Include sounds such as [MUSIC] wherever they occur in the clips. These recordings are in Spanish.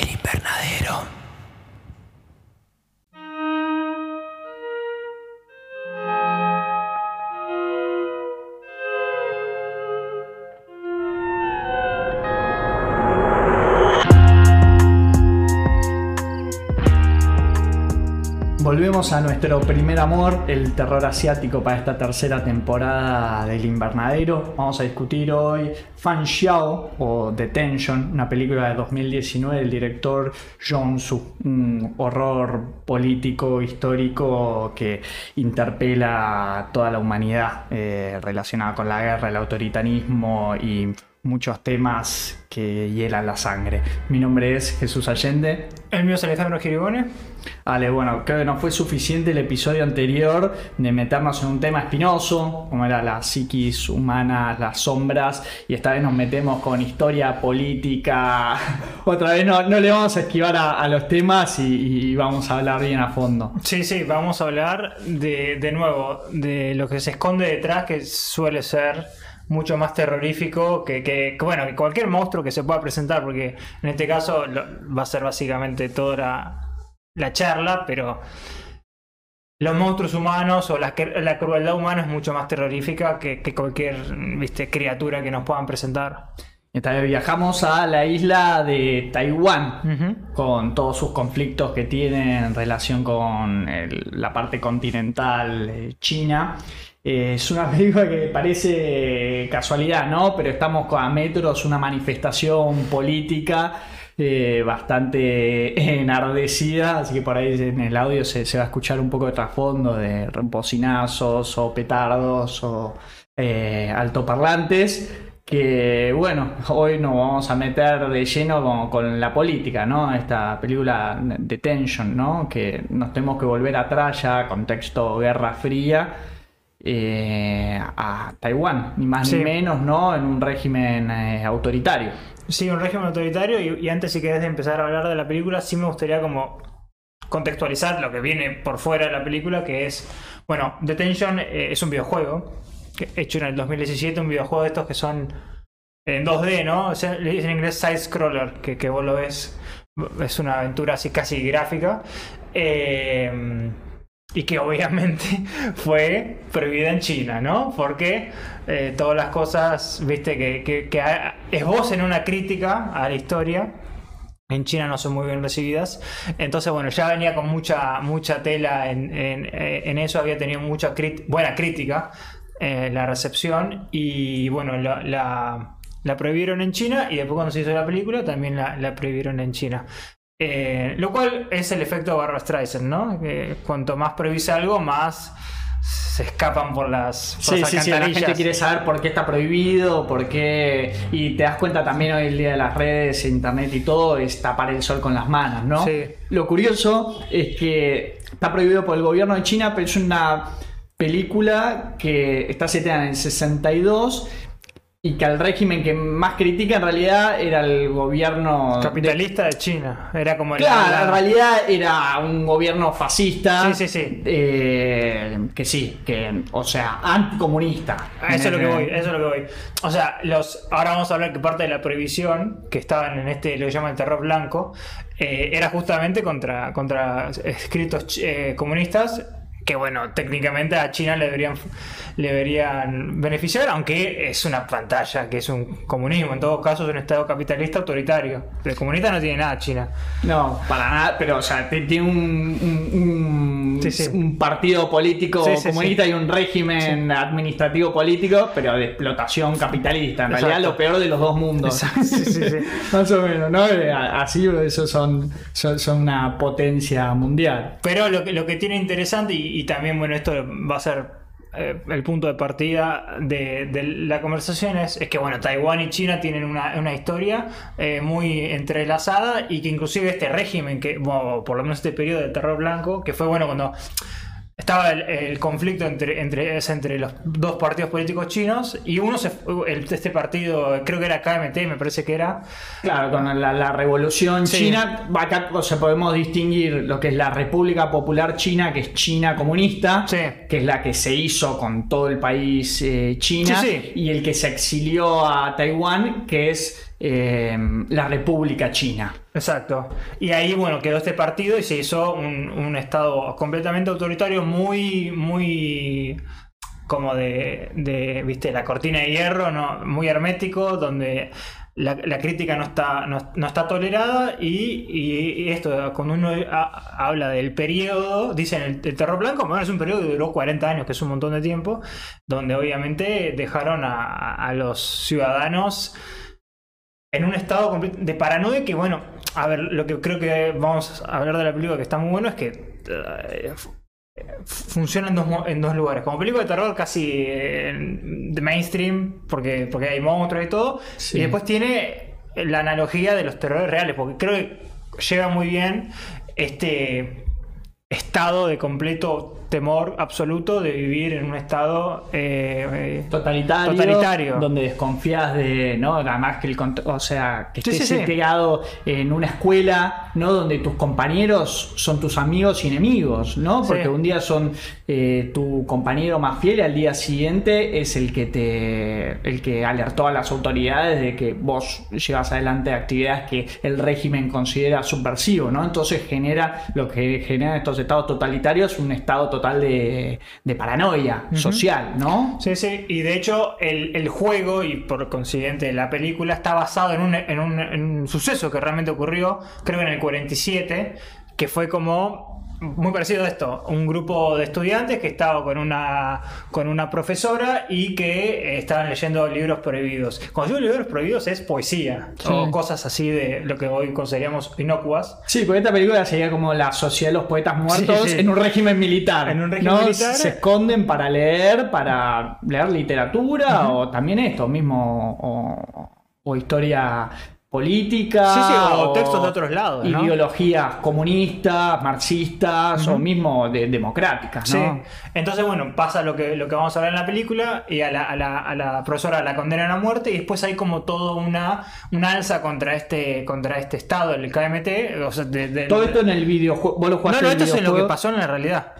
El invernadero. A nuestro primer amor, el terror asiático para esta tercera temporada del invernadero. Vamos a discutir hoy Fan Xiao o Detention, una película de 2019 del director Jong Soo, un horror político histórico que interpela a toda la humanidad eh, relacionada con la guerra, el autoritarismo y muchos temas que hielan la sangre. Mi nombre es Jesús Allende. El mío es Alejandro Giribone. Vale, bueno, creo que no fue suficiente el episodio anterior de meternos en un tema espinoso, como era la psiquis humana, las sombras, y esta vez nos metemos con historia política. [LAUGHS] Otra vez no, no le vamos a esquivar a, a los temas y, y vamos a hablar bien a fondo. Sí, sí, vamos a hablar de, de nuevo de lo que se esconde detrás, que suele ser mucho más terrorífico que, que- que, bueno, que cualquier monstruo que se pueda presentar, porque en este caso lo- va a ser básicamente toda la, la charla, pero los monstruos humanos o la, la crueldad humana es mucho más terrorífica que, que cualquier viste, criatura que nos puedan presentar. Vez viajamos a la isla de Taiwán. Con todos sus conflictos que tiene en relación con el- la parte continental eh, china. Eh, es una [LAUGHS] película que parece casualidad, ¿no? Pero estamos a metros, una manifestación política eh, bastante [LAUGHS] enardecida, así que por ahí en el audio se, va a escuchar un poco de trasfondo de bocinazos o petardos o eh, altoparlantes que bueno, hoy nos vamos a meter de lleno con, con la política, ¿no? Esta película Detention, ¿no? Que nos tenemos que volver atrás ya, contexto Guerra Fría, eh, a Taiwán, ni más Sí. ni menos, ¿no? En un régimen eh, autoritario. Sí, un régimen autoritario y, y antes si querés de empezar a hablar de la película, sí me gustaría como contextualizar lo que viene por fuera de la película, que es, bueno, Detention eh, es un videojuego hecho en el 2017, un videojuego de estos que son en 2D, ¿no? O sea, le dicen en inglés side scroller, que, que vos lo ves, es una aventura así casi gráfica. Eh, y que obviamente [LAUGHS] fue prohibida en China, ¿no? Porque eh, todas las cosas, viste, que, que, que esbocen una crítica a la historia. En China no son muy bien recibidas. Entonces, bueno, ya venía con mucha, mucha tela en, eh, eso, había tenido mucha buena crítica eh, la recepción. Y bueno, la, prohibieron en China y después cuando se hizo la película también la prohibieron en China. Eh, lo cual es el efecto Barbra Streisand, ¿no? Que cuanto más prohíbe algo, más se escapan por las, por Sí, las sí, sí, la gente quiere saber por qué está prohibido, por qué... Y te das cuenta también hoy el día de las redes, internet y todo, es tapar el sol con las manos, ¿no? Sí. Lo curioso es que está prohibido por el gobierno de China, pero es una película que está seteada en el 62 y que al régimen que más critica en realidad era el gobierno... Capitalista de China. Era como el. Claro, la- en realidad era un gobierno fascista. Sí, sí, sí. eh, que sí, que, o sea, anticomunista. Eso es lo que voy, eso es lo que voy. O sea, los, ahora vamos a hablar que parte de la prohibición que estaban en este, lo que llaman el terror blanco, eh, era justamente contra, contra escritos eh, comunistas que bueno, técnicamente a China le deberían, le deberían beneficiar, aunque es una pantalla, que es un comunismo, en todo caso es un estado capitalista autoritario. De comunista no tiene nada China. No, para nada, pero o sea, tiene un, un- un- Sí, sí. un partido político Sí, comunista y un régimen administrativo político, pero de explotación capitalista. En realidad lo peor de los dos mundos. [LAUGHS] Más o menos, ¿no? Eh, Así son, son, son una potencia mundial. Pero lo que, lo que tiene interesante, y, y también, bueno, esto va a ser eh, el punto de partida de, la conversación, es, es que, bueno, Taiwán y China tienen una, una historia eh, muy entrelazada y que inclusive este régimen, que, por lo menos este periodo de terror blanco, que fue, bueno, cuando estaba el, el conflicto entre, entre, es entre los dos partidos políticos chinos y uno se el- este partido creo que era KMT me parece que era Claro, con la, la revolución Sí. china, acá o sea, podemos distinguir lo que es la República Popular China, que es China comunista, Sí. que es la que se hizo con todo el país eh, China, Sí, sí. y el que se exilió a Taiwán, que es eh, la República China. Exacto. Y ahí, bueno, quedó este partido y se hizo un, estado completamente autoritario, muy, muy como de, viste, la cortina de hierro, ¿no? muy hermético, donde la, crítica no está, no, está tolerada y, esto, cuando uno ha- habla del periodo, dicen el, terror blanco, bueno, es un periodo que duró 40 años, que es un montón de tiempo, donde obviamente dejaron a los ciudadanos en un estado de paranoia que, bueno, a ver, lo que creo que vamos a hablar de la película que está muy bueno es que eh, fu- funciona en dos, en dos lugares. Como película de terror casi eh, de mainstream, porque, porque hay monstruos y todo, Sí. y después tiene la analogía de los terrores reales, porque creo que llega muy bien este estado de completo temor absoluto de vivir en un estado eh, eh, Totalitario, Totalitario. donde desconfías de, ¿no? Además que el o sea, que estés sí, sí. integrado en una escuela, ¿no? Donde tus compañeros son tus amigos y enemigos, ¿no? Porque un día son eh, tu compañero más fiel y al día siguiente es el que te el que alertó a las autoridades de que vos llevas adelante actividades que el régimen considera subversivo, ¿no? Entonces genera lo que generan estos estados totalitarios un estado total de, de paranoia social, ¿no? Sí, sí, y de hecho el, el juego y por consiguiente la película está basado en un, en, un, en un suceso que realmente ocurrió, creo que en el 47, que fue como muy parecido a esto, un grupo de estudiantes que estaba con una, con una profesora y que eh, estaban leyendo libros prohibidos. Cuando digo libros prohibidos es poesía o cosas así de lo que hoy consideraríamos inocuas. Sí, porque esta película sería como la sociedad de los poetas muertos Sí, sí. en un régimen militar. En un régimen ¿no? militar. Se esconden para leer, para leer literatura o también esto mismo, o, o historia política. Sí, sí, o textos de otros lados, ¿no? Ideologías comunistas, marxistas o mismo de- democráticas, Sí. ¿no? Entonces, bueno, pasa lo que, lo que vamos a ver en la película y a la, a la- a la profesora la condenan a muerte y después hay como todo una, una alza contra este, contra este estado, el KMT. O sea, de- de- Todo esto en el videojuego. ¿Vos lo no, no, esto es en lo que pasó en la realidad.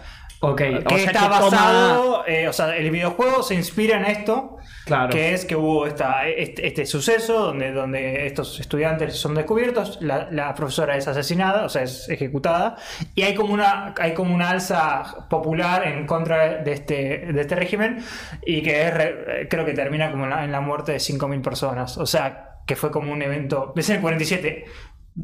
Ok, Que o sea está que toma- basado, eh, o sea, el videojuego se inspira en esto, Claro. que es que hubo esta, este, este suceso donde, donde estos estudiantes son descubiertos, la, la profesora es asesinada, o sea, es ejecutada, y hay como una, hay como una alza popular en contra de este, de este régimen, y que es re- creo que termina como en la, en la muerte de 5.000 personas, o sea, que fue como un evento, es en el 47,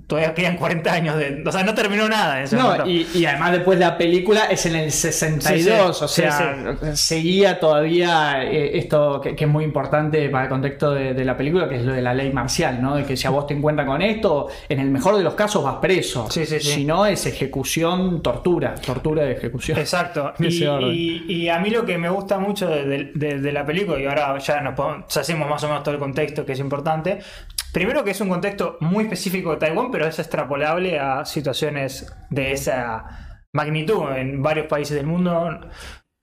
todavía quedan 40 años de... O sea, no terminó nada en ese No, y, y además después la película es en el 62, Sí, o sí, sea, seguía todavía eh, esto que, que es muy importante para el contexto de, de la película, que es lo de la ley marcial, ¿no? De que si a vos te encuentran con esto, en el mejor de los casos vas preso. Sí, sí, sí. Si no, es ejecución, tortura, tortura de ejecución. Exacto. [LAUGHS] Y, a mí lo que me gusta mucho de, de- de- de la película, y ahora ya nos podemos- ya hacemos más o menos todo el contexto que es importante. Primero que es un contexto muy específico de Taiwán, pero es extrapolable a situaciones de esa magnitud en varios países del mundo.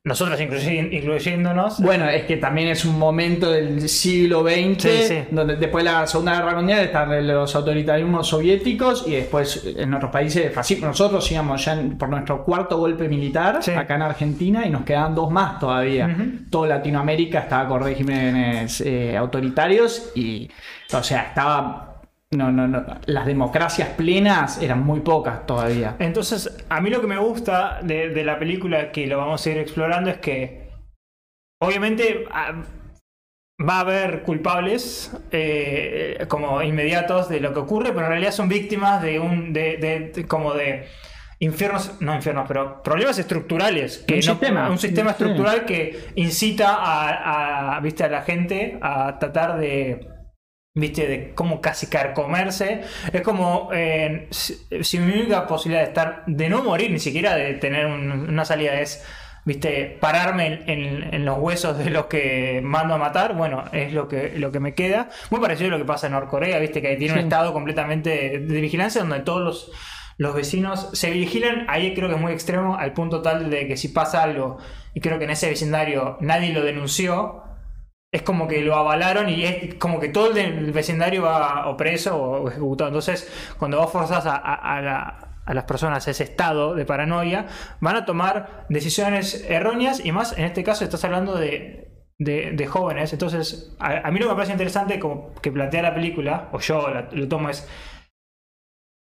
Nosotros incluyéndonos. Bueno, es que también es un momento del siglo XX, Sí, sí. donde después de la Segunda Guerra Mundial están los autoritarismos soviéticos y después en otros países fascistas. Nosotros íbamos ya por nuestro cuarto golpe militar Sí. acá en Argentina y nos quedaban dos más todavía. Ujú. Toda Latinoamérica estaba con regímenes eh, autoritarios y, o sea, estaba... No, no, no. Las democracias plenas eran muy pocas todavía. Entonces, a mí lo que me gusta de, de la película, que lo vamos a ir explorando, es que obviamente va a haber culpables eh, como inmediatos de lo que ocurre, pero en realidad son víctimas de un de, de- de- como de infiernos, no infiernos, pero problemas estructurales, que Un no- sistema. un sistema estructural que incita a, a, viste a la gente a tratar de viste, de cómo casi carcomerse. Es como eh, si, si mi única posibilidad de estar, de no morir, ni siquiera de tener un- una salida es, viste, pararme en, en- en los huesos de los que mando a matar, bueno, es lo que, lo que me queda. Muy parecido a lo que pasa en Norcorea, viste, que tiene un Sí. estado completamente de, de vigilancia donde todos los, los vecinos se vigilan. Ahí creo que es muy extremo, al punto tal de que si pasa algo, y creo que en ese vecindario nadie lo denunció, es como que lo avalaron y es como que todo el vecindario va o preso o ejecutado. Entonces, cuando vos forzás a, a- a la- a las personas a ese estado de paranoia, van a tomar decisiones erróneas y más, en este caso estás hablando de jóvenes. Entonces, a, mí lo que me parece interesante como que plantea la película, o yo lo tomo, es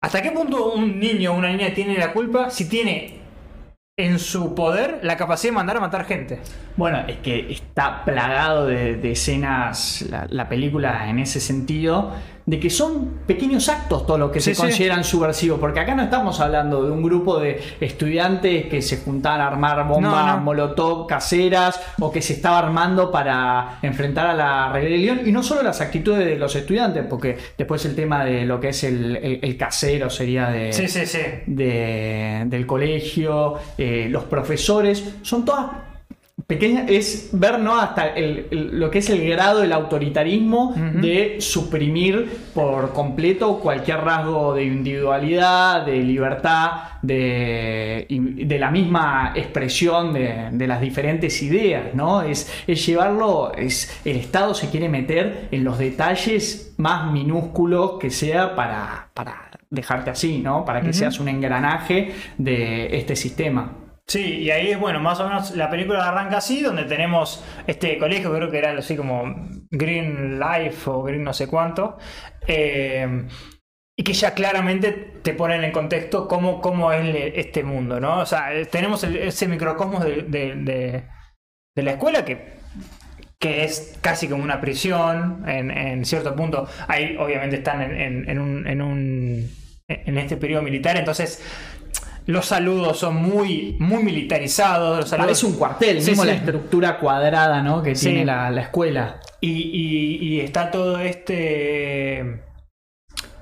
¿hasta qué punto un niño o una niña tiene la culpa si tiene en su poder la capacidad de mandar a matar gente? Bueno, es que está plagado de, escenas la película en ese sentido, de que son pequeños actos todo lo que Sí, se sí. consideran subversivos, porque acá no estamos hablando de un grupo de estudiantes que se juntaban a armar bombas No, no. molotov caseras o que se estaba armando para enfrentar a la rebelión, y no solo las actitudes de los estudiantes, porque después el tema de lo que es el, el- el casero sería de Sí, sí, sí. de- del colegio, eh, los profesores, son todas pequeñas, es ver ¿no? hasta el- el- lo que es el grado del autoritarismo de suprimir por completo cualquier rasgo de individualidad, de libertad, de, de la misma expresión de, de las diferentes ideas, ¿no? Es, es llevarlo, es, el Estado se quiere meter en los detalles más minúsculos que sea para, para dejarte así, ¿no? Para que seas un engranaje de este sistema. Sí, y ahí es bueno, más o menos la película arranca así, donde tenemos este colegio, creo que era así como Green Life o Green no sé cuánto, eh, y que ya claramente te ponen en contexto cómo, cómo es este mundo, ¿no? O sea, eh, tenemos ese microcosmos de, la escuela que, que es casi como una prisión en, en cierto punto. Ahí obviamente están en, en- en un, un- en este periodo militar, entonces los saludos son muy, muy militarizados. Los saludos, Parece un cuartel, Sí, mismo sí. la estructura cuadrada ¿no? que Sí. tiene la, la escuela. Y, y- y está todo este.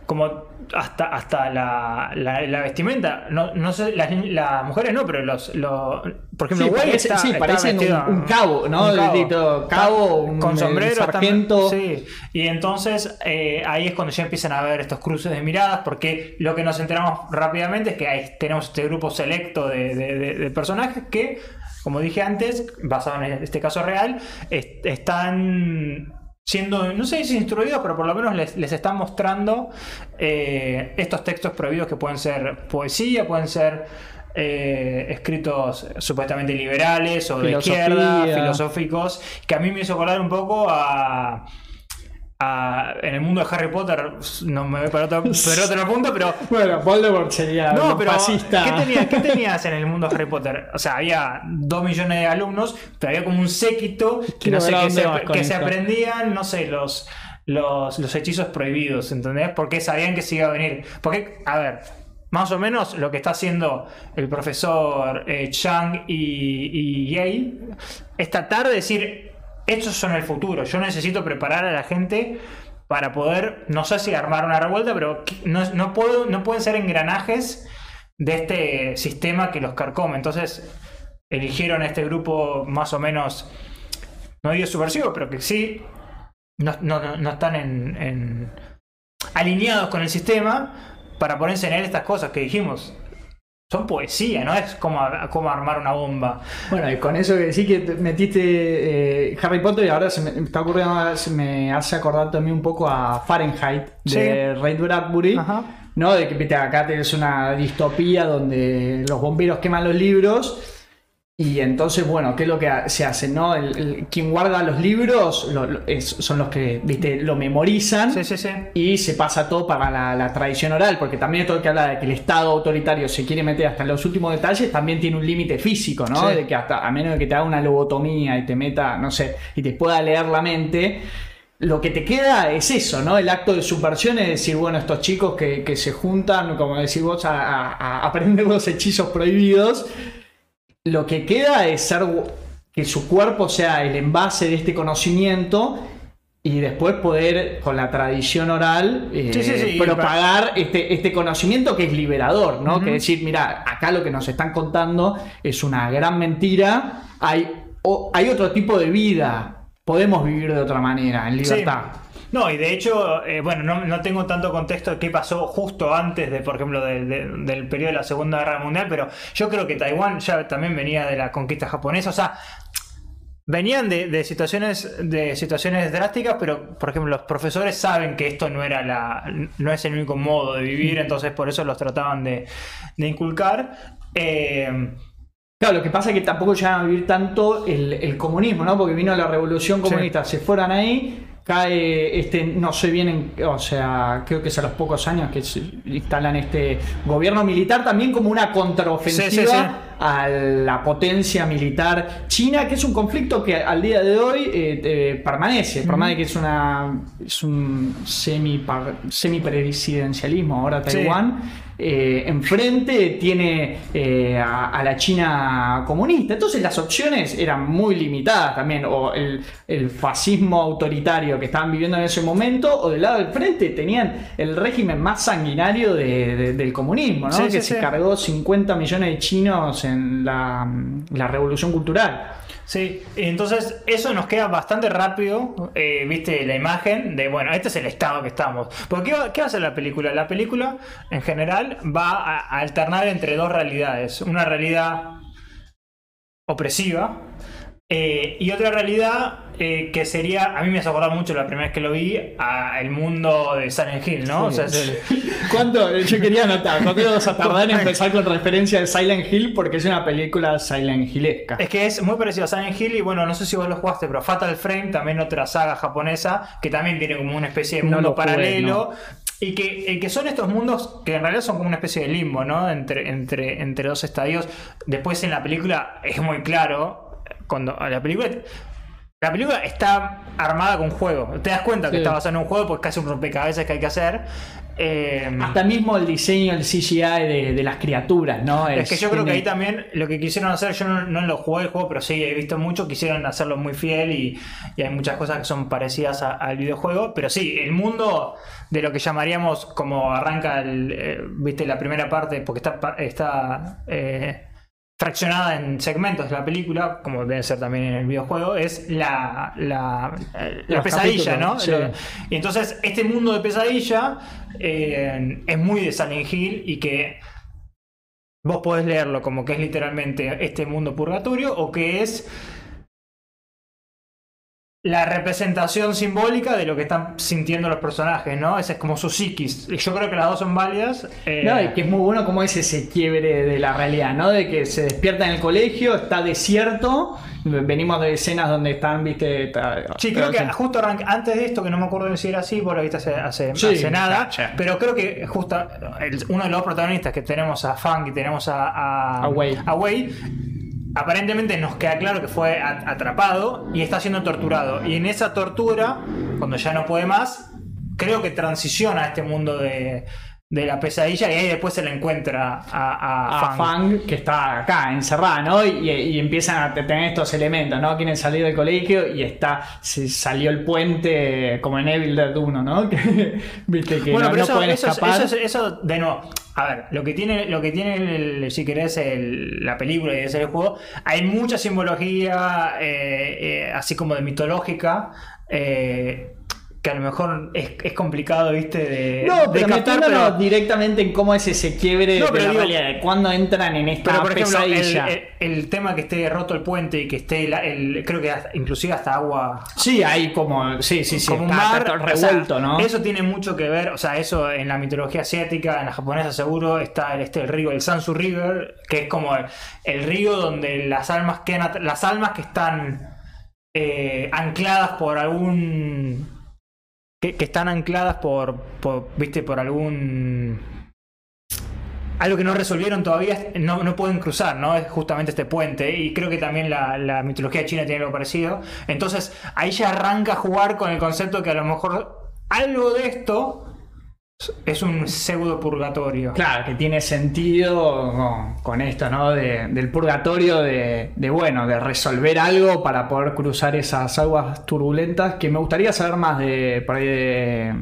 Como hasta, hasta la, la- la vestimenta. No, no sé, las, las mujeres no, pero los. los por ejemplo, Sí, parece, está- sí, está parecen un, vestido- un cabo, ¿no? un cabo. Cabo, un, con el sombrero, sargento. también, sí. Y entonces eh, ahí es cuando ya empiezan a ver estos cruces de miradas, porque lo que nos enteramos rápidamente es que ahí tenemos este grupo selecto de, de- de- de personajes que, como dije antes, basado en este caso real, est- están siendo, no sé si instruidos, pero por lo menos les, les están mostrando eh, estos textos prohibidos que pueden ser poesía, pueden ser eh, escritos supuestamente liberales o de izquierda, filosóficos, que a mí me hizo acordar un poco a... a- en el mundo de Harry Potter, no me voy para otro, [LAUGHS] para otro punto, pero Bueno, Voldemort sería no, pero fascista. ¿qué, tenía- qué [LAUGHS] tenías en el mundo de Harry Potter? O sea, había dos millones de alumnos, pero había como un séquito que, no sé, se, que aprendían, no sé, los, los, los hechizos prohibidos, ¿entendés? Porque sabían que se iba a venir. Porque, a ver, más o menos lo que está haciendo el profesor eh, Chang y, y Yale es tratar de decir, estos son el futuro, yo necesito preparar a la gente para poder, no sé si armar una revuelta, pero no, no, puedo, no pueden ser engranajes de este sistema que los carcome. Entonces eligieron este grupo más o menos, no digo subversivo, pero que sí, no, no- no- están en, en- alineados con el sistema para poder enseñar estas cosas que dijimos. Son poesía, no es como, como armar una bomba. Bueno, y con eso que sí que te metiste eh, Harry Potter y ahora se me, me está ocurriendo, se me hace acordar también un poco a Fahrenheit de Ray Bradbury. Ajá. ¿no? De que acá tenés una distopía donde los bomberos queman los libros. Y entonces, bueno, ¿qué es lo que se hace? ¿no? El, el- quien guarda los libros lo- lo- es- son los que viste, lo memorizan Sí, sí, sí. y se pasa todo para la, la tradición oral, porque también todo que habla de que el Estado autoritario se quiere meter hasta en los últimos detalles, también tiene un límite físico, ¿no? De que hasta, a menos de que te haga una lobotomía y te meta, no sé, y te pueda leer la mente, lo que te queda es eso, ¿no? El acto de subversión es decir, bueno, estos chicos que, que se juntan, como decís vos, a, a- a aprender los hechizos prohibidos, lo que queda es ser que su cuerpo sea el envase de este conocimiento y después poder con la tradición oral eh, Sí, sí, sí, propagar este, este conocimiento que es liberador, ¿no? Que decir, mira, acá lo que nos están contando es una gran mentira, hay, o- hay otro tipo de vida, podemos vivir de otra manera, en libertad. No, y de hecho, eh, bueno, no, no tengo tanto contexto de qué pasó justo antes de, por ejemplo, de- de- del periodo de la Segunda Guerra Mundial, pero yo creo que Taiwán ya también venía de la conquista japonesa, o sea, venían de, de situaciones de situaciones drásticas, pero por ejemplo, los profesores saben que esto no era la no es el único modo de vivir, entonces por eso los trataban de, de inculcar. Eh, Claro, lo que pasa es que tampoco llegan a vivir tanto el, el comunismo, ¿no? Porque vino la revolución comunista, se fueran ahí, cae este, no sé bien, en- o sea, creo que es a los pocos años que se instalan este gobierno militar también como una contraofensiva Sí, sí, sí. a la potencia militar china, que es un conflicto que al día de hoy eh, eh, permanece, por más de que es una es un semi semipresidencialismo ahora. Taiwán. Eh, enfrente tiene eh, a, a la China comunista. Entonces las opciones eran muy limitadas también. O el, el fascismo autoritario que estaban viviendo en ese momento, o del lado del frente tenían el régimen más sanguinario de- de- del comunismo, ¿no? Sí, que sí, se sí. cargó 50 millones de chinos en la, la revolución cultural. Sí, entonces eso nos queda bastante rápido, eh, viste la imagen de, bueno, este es el estado que estamos. Porque ¿qué va, la película? La película, en general, va a alternar entre dos realidades. Una realidad opresiva eh, y otra realidad eh, que sería, a mí me hace acordar mucho la primera vez que lo vi, a el mundo de Silent Hill, ¿no? O sea, el- [LAUGHS] ¿Cuánto? Yo quería anotar, ¿cuánto ibas a tardar en empezar con referencia de Silent Hill? Porque es una película Silent Hillesca. Es que es muy parecido a Silent Hill y bueno, no sé si vos lo jugaste, pero Fatal Frame, también otra saga japonesa, que también tiene como una especie de No mundo jugué, paralelo. Y que, eh, que son estos mundos que en realidad son como una especie de limbo, ¿no? Entre, entre, entre dos estadios. Después en la película es muy claro, cuando la película... La película está armada con juego. Te das cuenta que Sí. está basada en un juego porque es casi un rompecabezas que hay que hacer. Eh, Hasta mismo el diseño, el CGI de, de las criaturas, ¿no? Es que yo creo que ahí también lo que quisieron hacer, yo no, no lo jugué el juego, pero sí he visto mucho, quisieron hacerlo muy fiel y, y hay muchas cosas que son parecidas a- al videojuego, pero sí, el mundo de lo que llamaríamos como arranca el, eh, viste la primera parte, porque está, está eh, fraccionada en segmentos de la película, como debe ser también en el videojuego, es la, la, la pesadilla, capítulos, ¿no? sí. Y entonces este mundo de pesadilla eh, es muy de Silent Hill y que vos podés leerlo como que es literalmente este mundo purgatorio o que es la representación simbólica de lo que están sintiendo los personajes, ¿no? Ese es como su psiquis. Yo creo que las dos son válidas. eh, No, y que es muy bueno como es ese quiebre de la realidad, ¿no? De que se despierta en el colegio, está desierto, venimos de escenas donde están, viste... Sí, creo que justo antes de esto, que no me acuerdo si era así, vos lo viste hace, hace, Sí, hace nada, pero creo que justo uno de los protagonistas que tenemos a Funk y tenemos a, a, aparentemente nos queda claro que fue atrapado y está siendo torturado. Y en esa tortura, cuando ya no puede más, creo que transiciona a este mundo de, de la pesadilla y ahí después se le encuentra a, a, a Fang. Fang que está acá encerrada, ¿no? Y, y empiezan a tener estos elementos, ¿no? Quieren salir del colegio y está, se salió el puente como en Evil Dead 1, ¿no? [LAUGHS] Que, Viste que Bueno, no, pero no eso, pueden eso, es- escapar. eso, es- eso de nuevo. A ver, lo que tiene, lo que tiene el- si querés, el- la película y ese el juego, hay mucha simbología, eh, eh, así como de mitológica, eh, que a lo mejor es, es complicado, viste, de, no, pero metiéndonos pero- directamente en cómo es ese quiebre No, de la digo- realidad, de cuando entran en esta Pero por ejemplo, el, pesadilla. el- el tema que esté roto el puente y que esté, la- el, creo que hasta- inclusive hasta agua Sí, hay como, sí, sí, sí, como un mar está o sea, revuelto, ¿no? Eso tiene mucho que ver, o sea, eso en la mitología asiática, en la japonesa seguro, está el, este, el río, el Sansu River, que es como el, río donde las almas quedan, las almas que están eh, ancladas por algún que, están ancladas por, por, viste, por algún algo que no resolvieron todavía, no, no pueden cruzar, ¿no? Es justamente este puente. Y creo que también la, la mitología china tiene algo parecido. Entonces, ahí ya arranca a jugar con el concepto que a lo mejor algo de esto es un pseudo purgatorio. Claro, que tiene sentido con, con esto, ¿no? De- del purgatorio, de, de, bueno, de resolver algo para poder cruzar esas aguas turbulentas. Que me gustaría saber más de, por ahí de,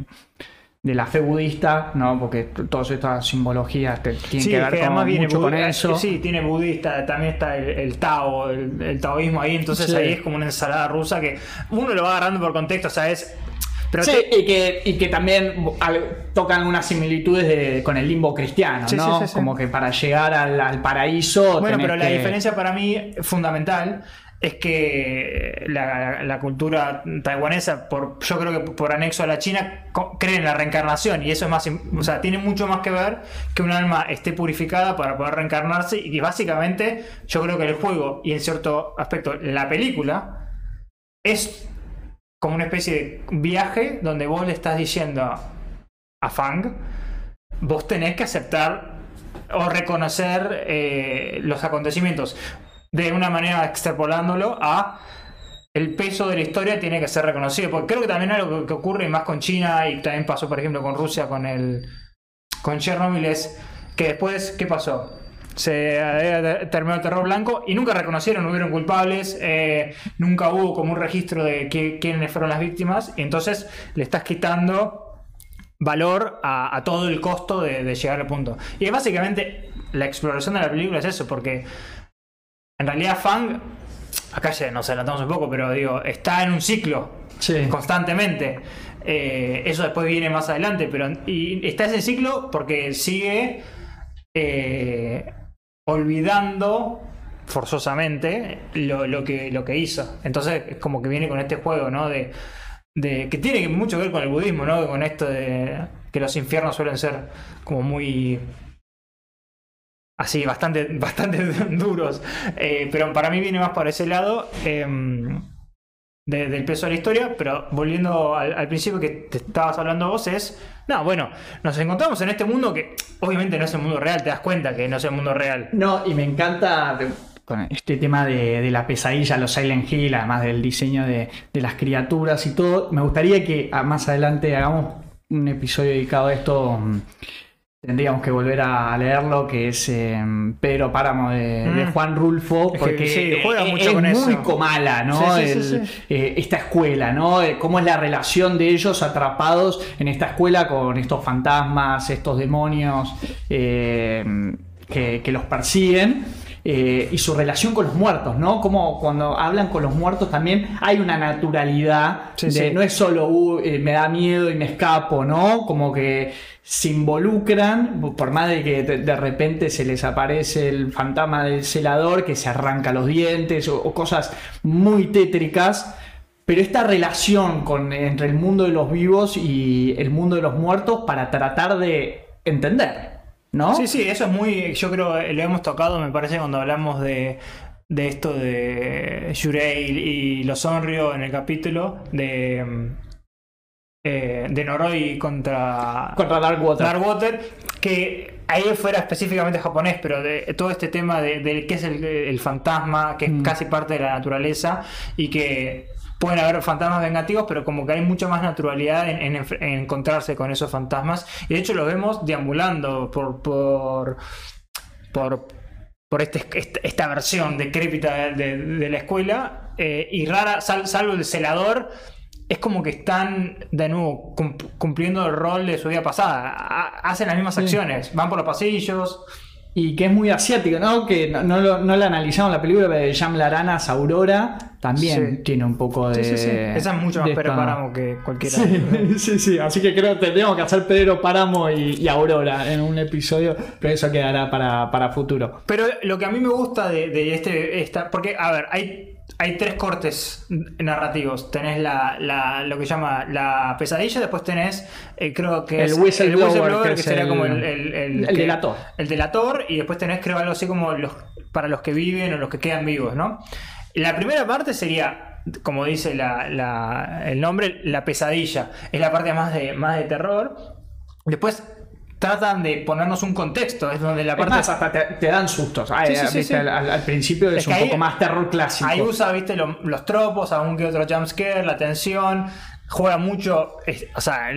de la fe budista, ¿no? Porque todas estas simbologías te- tienen Sí, que ver que con, mucho con eso. Sí, tiene budista, también está el, el Tao, el, el taoísmo ahí, entonces Sí. ahí es como una ensalada rusa que uno lo va agarrando por contexto, o sea, es... Pero Sí, y que, y que también al- tocan unas similitudes de- con el limbo cristiano, Sí, ¿no? sí. Como que para llegar al, al paraíso. Bueno, pero la diferencia para mí fundamental es que la, la cultura taiwanesa, por, yo creo que por anexo a la China, cree en la reencarnación y eso es más, o sea, tiene mucho más que ver que un alma esté purificada para poder reencarnarse y que básicamente yo creo que el juego y en cierto aspecto la película es como una especie de viaje donde vos le estás diciendo a Fang, vos tenés que aceptar o reconocer eh, los acontecimientos de una manera extrapolándolo a el peso de la historia tiene que ser reconocido. Porque creo que también algo que, que ocurre más con China y también pasó, por ejemplo, con Rusia, con el con Chernobyl, es que después, ¿qué pasó? Se eh, terminó el terror blanco y nunca reconocieron, no hubieron culpables, eh, nunca hubo como un registro de qui- quiénes fueron las víctimas, y entonces le estás quitando valor a, a todo el costo de, de llegar al punto. Y básicamente la exploración de la película es eso, porque en realidad Fang, acá ya nos adelantamos un poco, pero digo, está en un ciclo Sí. constantemente. Eh, eso después viene más adelante, pero y está ese ciclo porque sigue eh, olvidando forzosamente lo, que, hizo. Entonces es como que viene con este juego, ¿no? De, que tiene mucho que ver con el budismo, ¿no? Con esto de que los infiernos suelen ser como muy así, bastante, [LAUGHS] bastante duros. Eh, pero para mí viene más por ese lado. em, de- del peso de la historia, pero volviendo al, al principio que te estabas hablando vos es, no, bueno, nos encontramos en este mundo que obviamente no es el mundo real, te das cuenta que no es el mundo real. No, y me encanta con este tema de, de la pesadilla, los Silent Hill, además del diseño de, de las criaturas y todo. Me gustaría que ah, más adelante hagamos un episodio dedicado a esto. Tendríamos que volver a leerlo, que es eh, Pedro Páramo de, de Mm. Juan Rulfo, porque sí, juega es, mucho es con muy eso. comala, ¿no? Sí, sí, sí, El- sí. eh, esta escuela, ¿no? Eh, Cómo es la relación de ellos atrapados en esta escuela con estos fantasmas, estos demonios eh, que, que los persiguen. eh, y su relación con los muertos, ¿no? Como cuando hablan con los muertos también hay una naturalidad Sí, de sí. no es solo "Uh, me da miedo y me escapo, ¿no? Como que se involucran, por más de que de, repente se les aparece el fantasma del celador que se arranca los dientes o, cosas muy tétricas. Pero esta relación con, entre el mundo de los vivos y el mundo de los muertos para tratar de entender, ¿no? Sí, sí, eso es muy, yo creo, lo hemos tocado, me parece, cuando hablamos de, de esto de Shurei y los Onryo en el capítulo de, eh, de Noroi contra, Contra Darkwater. Darkwater, que ahí fuera específicamente japonés, pero de todo este tema de, del qué es el, el fantasma, que es Mm. casi parte de la naturaleza, y que pueden haber fantasmas vengativos, pero como que hay mucha más naturalidad en, en enf- en encontrarse con esos fantasmas. Y de hecho los vemos deambulando por. por. por por este, esta, esta versión decrépita de, de- de la escuela eh, y rara, sal- salvo el celador, es como que están de nuevo cum- cumpliendo el rol de su vida pasada. Ha- hacen las mismas Sí. acciones, van por los pasillos. Y que es muy asiático, ¿no? Que no, no, lo- no la analizamos la película, pero de Jam Laranas, Aurora, también Sí. tiene un poco de. Esa es mucho más Pedro Páramo que cualquiera. Sí, [LAUGHS] sí, sí, así que creo que tendríamos que hacer Pedro Páramo y, y Aurora en un episodio, pero eso quedará para, para futuro. Pero lo que a mí me gusta de, de este, esta, porque, a ver, hay, hay tres cortes narrativos. Tenés la, la- lo que llama la pesadilla, después tenés, eh, creo que El es whistleblower, que que, es sería el- como el, el, el el que- delator. El delator, y después tenés, creo, algo así como los, para los que viven o los que quedan vivos, ¿no? La primera parte sería, como dice la- la- el nombre, la pesadilla. Es la parte más de, más de terror. Después tratan de ponernos un contexto, es donde la parte... más, hasta te, te dan sustos. Ay, Sí, sí, sí, viste, sí. Al, al- principio es, Es un ahí- poco más terror clásico. Ahí usa, viste, lo- los tropos, algún que otro jumpscare, la tensión, juega mucho, es- o sea,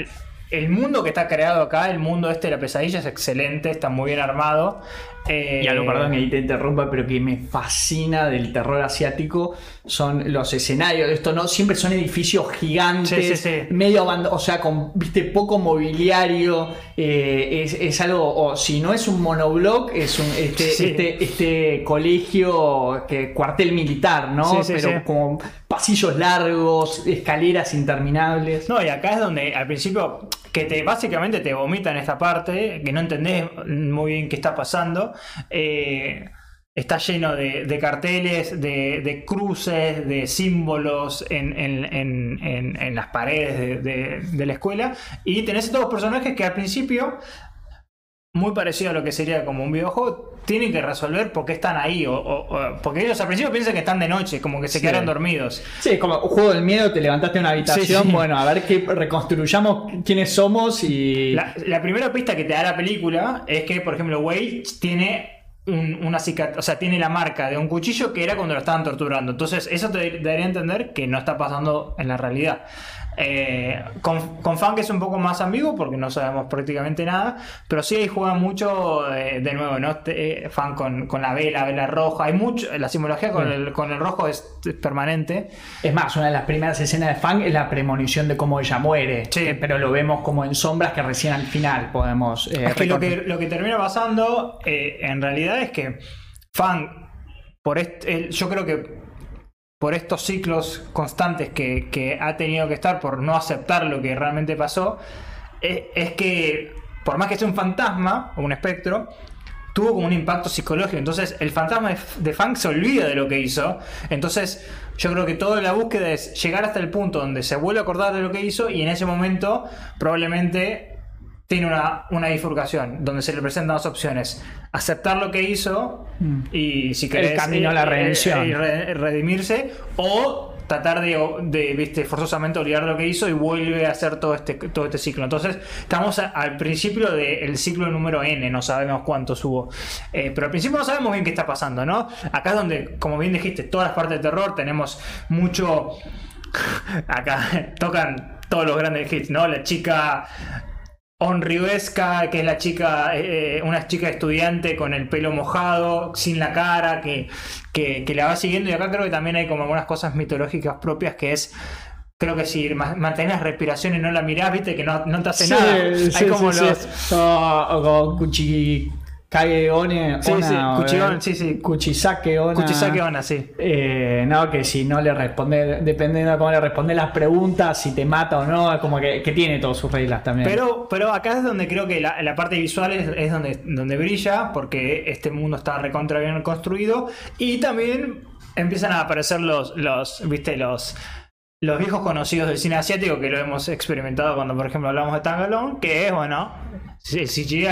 el, mundo que está creado acá, el mundo este de la pesadilla es excelente, está muy bien armado. Eh, Y algo, perdón que ahí te interrumpa, pero que me fascina del terror asiático son los escenarios. Esto no, siempre son edificios gigantes, Sí, sí, sí. medio abando- o sea, con viste poco mobiliario. eh, es, es algo, o si no es un monobloc, es un este, este, este colegio que cuartel militar, ¿no? Sí, sí, pero con pasillos largos, escaleras interminables. No, y acá es donde al principio que te básicamente te vomitan esta parte, que no entendés muy bien qué está pasando. eh, está lleno de, carteles, de, cruces, de símbolos en, en- en- en- en las paredes de, de- la escuela. Y tenés estos personajes que al principio, muy parecido a lo que sería como un videojuego, tienen que resolver por qué están ahí. O, o- o- porque ellos al principio piensan que están de noche, como que se Sí. quedaron dormidos. Sí, como un juego del miedo, te levantaste en una habitación, Sí, sí. bueno, a ver que reconstruyamos quiénes somos y... La, la primera pista que te da la película es que, por ejemplo, Wade tiene un- una cicatriz, o sea, tiene la marca de un cuchillo que era cuando lo estaban torturando. Entonces, eso te daría a entender que no está pasando en la realidad. Eh, con, con Funk es un poco más ambiguo porque no sabemos prácticamente nada, pero sí ahí juega mucho, eh, de nuevo, ¿no? Eh, Funk con, con la vela, vela roja, hay mucho, la simbología con, Sí. el, con el rojo es, es permanente. Es más, una de las primeras escenas de Fang es la premonición de cómo ella muere, Sí. que- pero lo vemos como en sombras que recién al final podemos... Es que lo, que lo que termina pasando en realidad es que Fan, por este, yo creo que por estos ciclos constantes que, ha tenido que estar por no aceptar lo que realmente pasó, es, que por más que sea un fantasma o un espectro, tuvo como un impacto psicológico. Entonces el fantasma de, de Funk se olvida de lo que hizo. Entonces yo creo que toda la búsqueda es llegar hasta el punto donde se vuelve a acordar de lo que hizo y en ese momento probablemente tiene una, una bifurcación donde se le presentan dos opciones. Aceptar lo que hizo y si querés... Mm. camino a la eh, redención. eh, re- redimirse o tratar de, de, viste, forzosamente olvidar lo que hizo y vuelve a hacer todo este, todo este ciclo. Entonces, estamos a- al principio del ciclo número N, no sabemos cuántos hubo. Eh, pero al principio no sabemos bien qué está pasando, ¿no? Acá es donde, como bien dijiste, todas las partes de terror, tenemos mucho... [LAUGHS] Acá tocan todos los grandes hits, ¿no? La chica Onribesca, que es la chica, eh, una chica estudiante con el pelo mojado, sin la cara, que, que, que la va siguiendo. Y acá creo que también hay como algunas cosas mitológicas propias que es. Creo que si ma- mantenés la respiración y no la mirás, viste que no, no te hace Sí, nada. sí, hay como sí, los. sí. O, o como Kuchi... Kage One, Sí, Ona, sí, sí, sí. Kuchisake Ona. Kuchisake Onna, sí. Eh, no, que si no le responde, dependiendo de cómo le responde las preguntas, si te mata o no, es como que, que tiene todas sus reglas también. Pero, pero acá es donde creo que la, la parte visual es, es donde, donde brilla, porque este mundo está recontra bien construido. Y también empiezan a aparecer los, los viste, los, los viejos conocidos del cine asiático que lo hemos experimentado cuando, por ejemplo, hablamos de Tangalong, que es, bueno, el CGI.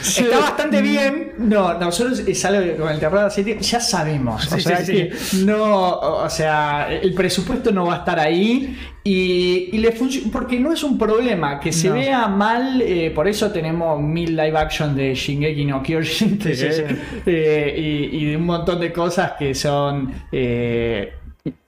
Sí. Está bastante bien. No, nosotros es algo con el terror asiático ya sabemos. O sea sí, que no, o sea, el presupuesto no va a estar ahí y, y le funciona porque no es un problema que se No. vea mal. eh, por eso tenemos mil live action de Shingeki no Kyojin [LAUGHS] eh, y, y de un montón de cosas que son eh,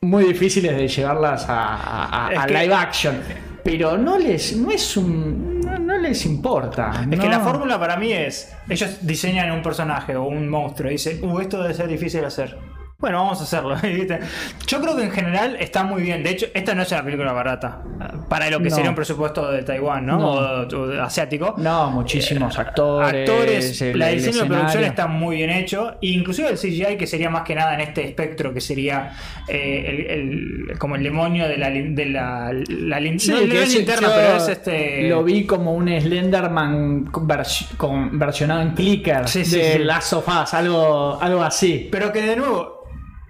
muy difíciles de llevarlas a, a- a- Es a que- live action. Pero no les, no es un, no, no les importa. Es que la fórmula para mí es, ellos diseñan un personaje o un monstruo y dicen, uh, esto debe ser difícil de hacer. Bueno, vamos a hacerlo. [LAUGHS] ¿viste? Yo creo que en general está muy bien. De hecho, esta no es una película barata. Para lo que No. sería un presupuesto de Taiwán, ¿no? No. O, o asiático. No, muchísimos actores. Actores, el- la diseño de producción está muy bien hecho. Inclusive el CGI, que sería más que nada en este espectro, que sería eh, el, el- como el demonio de la, de la, la lin- Sí, no, que es linterna, pero es este. Lo vi como un Slenderman con vers- con- versionado en clicker Sí, sí, de. Last of Us, algo, algo así. Pero que de nuevo,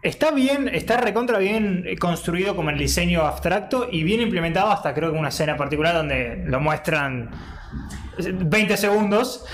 está bien, está recontra bien construido como el diseño abstracto y bien implementado hasta creo que una escena particular donde lo muestran 20 segundos.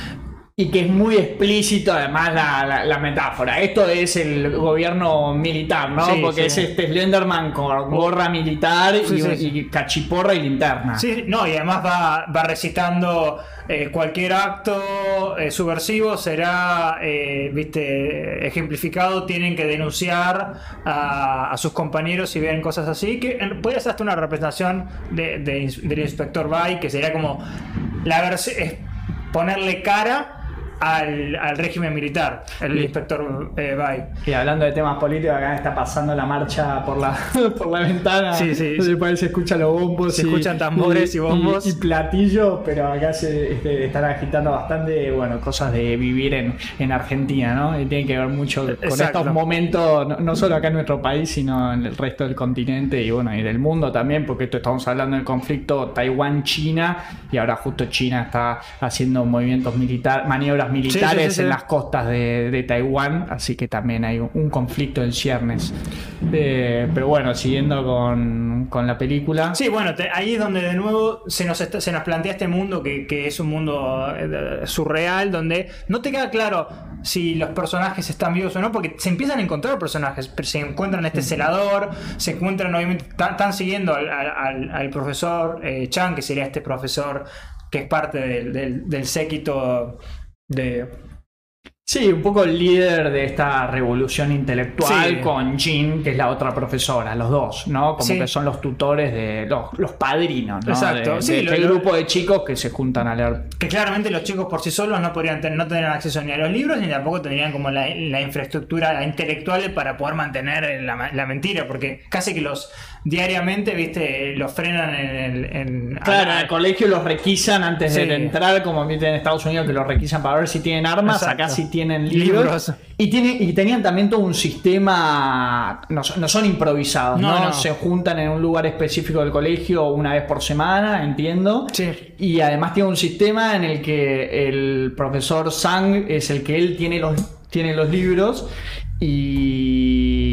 Y que es muy explícito además la, la- la metáfora. Esto es el gobierno militar, ¿no? Sí, Porque sí. es este Slenderman con gorra militar y, Sí, cachiporra y linterna. Sí, no, y además va, va recitando eh, cualquier acto eh, subversivo será, eh, viste, ejemplificado, tienen que denunciar a, a sus compañeros si ven cosas así, que puede ser hasta una representación de- del inspector Bay, que sería como la ponerle cara al, al régimen militar, el inspector eh, Bay. Y hablando de temas políticos, acá está pasando la marcha por la, [LAUGHS] por la ventana. Sí, sí. Por ahí se escuchan los bombos. Se escuchan tambores y bombos. Y, platillos, pero acá se este, están agitando bastante, bueno, cosas de vivir en, en Argentina, ¿no? Y tiene que ver mucho con Exacto. estos momentos, no, no solo acá en nuestro país, sino en el resto del continente y bueno, y del mundo también, porque esto estamos hablando del conflicto Taiwán-China y ahora justo China está haciendo movimientos militares, maniobras militares sí, sí. en las costas de, de Taiwán, así que también hay un, un conflicto en ciernes. Eh, pero bueno, siguiendo con, con la película. Sí, bueno, te- ahí es donde de nuevo se nos, está- se nos plantea este mundo que, que es un mundo eh, surreal, donde no te queda claro si los personajes están vivos o no, porque se empiezan a encontrar personajes. pero Se encuentran este celador, se encuentran, obviamente, están siguiendo al, al- al- al profesor eh, Chan, que sería este profesor que es parte del, del, del séquito de, Sí, un poco el líder de esta revolución intelectual Sí. con Jean, que es la otra profesora, los dos, ¿no? Como Sí. que son los tutores de los, los padrinos, ¿no? Exacto, De, sí, de lo- este lo- grupo de chicos que se juntan a leer. que claramente los chicos por sí solos no podrían tener, no tendrían acceso ni a los libros ni tampoco tendrían como la, la infraestructura intelectual para poder mantener la, la mentira, porque casi que los diariamente, viste, los frenan en el... en- Claro, a- en el colegio los requisan antes Sí. de entrar, como en Estados Unidos, que los requisan para ver si tienen armas, Exacto. acá si tienen libros. Libros. Y, tiene, y tenían también todo un sistema, no, son- no son improvisados, No, ¿no? no. Se juntan en un lugar específico del colegio una vez por semana, entiendo. Sí. Y además tiene un sistema en el que el profesor Sang es el que él tiene los, tiene los libros y,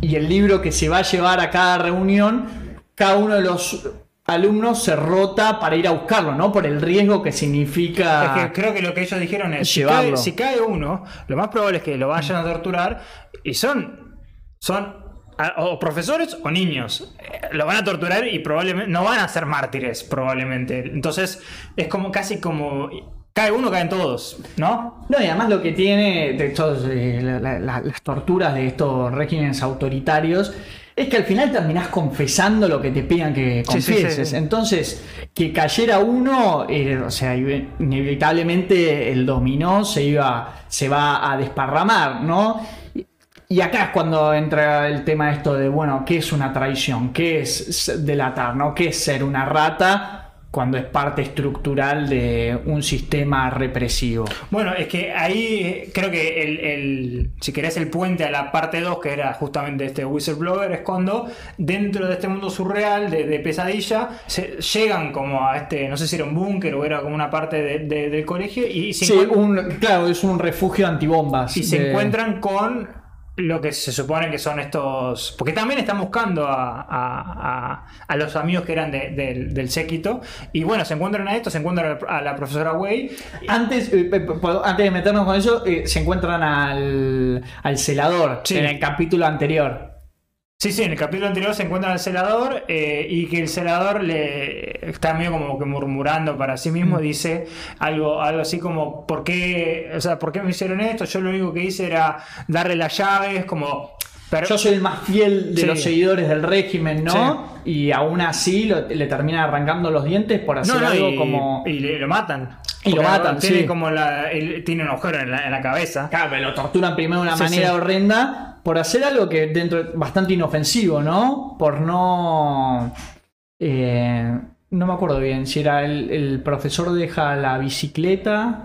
y el libro que se va a llevar a cada reunión, cada uno de los alumnos se rota para ir a buscarlo, ¿no? Por el riesgo que significa... Es que creo que lo que ellos dijeron es, si Llevarlo. cae, si cae uno, lo más probable es que lo vayan a torturar y son, son o profesores o niños. Eh, Lo van a torturar y probablemente no van a ser mártires, probablemente. Entonces es como casi como... Cae uno, caen todos, ¿no? No, y además lo que tiene de estos, eh, la- la- la- las torturas de estos regímenes autoritarios es que al final terminás confesando lo que te pidan que Sí, sí, confieses. sí. Entonces, que cayera uno, eh, o sea, inevitablemente el dominó se iba, se va a desparramar, ¿no? Y- Y acá es cuando entra el tema esto de, bueno, ¿qué es una traición? ¿Qué es delatar? ¿no? ¿Qué es ser una rata cuando es parte estructural de un sistema represivo? Bueno, es que ahí eh, creo que el, el- si querés el puente a la parte 2, que era justamente este whistleblower, es cuando dentro de este mundo surreal de, de pesadilla se, llegan como a este, no sé si era un búnker o era como una parte de- de- del colegio y se, Sí, un, claro, es un refugio antibombas. y se encuentran con lo que se supone que son estos. Porque también están buscando a, a- a- a los amigos que eran de- del, del séquito. Y bueno, se encuentran a esto, se encuentran a la profesora Wei. Antes, eh, eh, antes de meternos con eso, eh, se encuentran al, al celador Sí. en el capítulo anterior. Sí, sí, en el capítulo anterior se encuentra al celador eh, y que el celador le está medio como que murmurando para sí Mm. mismo, dice algo, algo así como ¿por qué, o sea, ¿por qué me hicieron esto? Yo lo único que hice era darle las llaves, como pero, Yo soy el más fiel de Sí. los seguidores del régimen, ¿no? Y aún así lo- le terminan arrancando los dientes por hacer no, no, algo y, como. y le- lo matan. Y lo matan, tiene sí. como la, tiene un agujero en la, en la cabeza. Claro, pero lo torturan primero de una manera horrenda por hacer algo que dentro bastante inofensivo, ¿no? Por no. eh, no me acuerdo bien si era el, el profesor deja la bicicleta.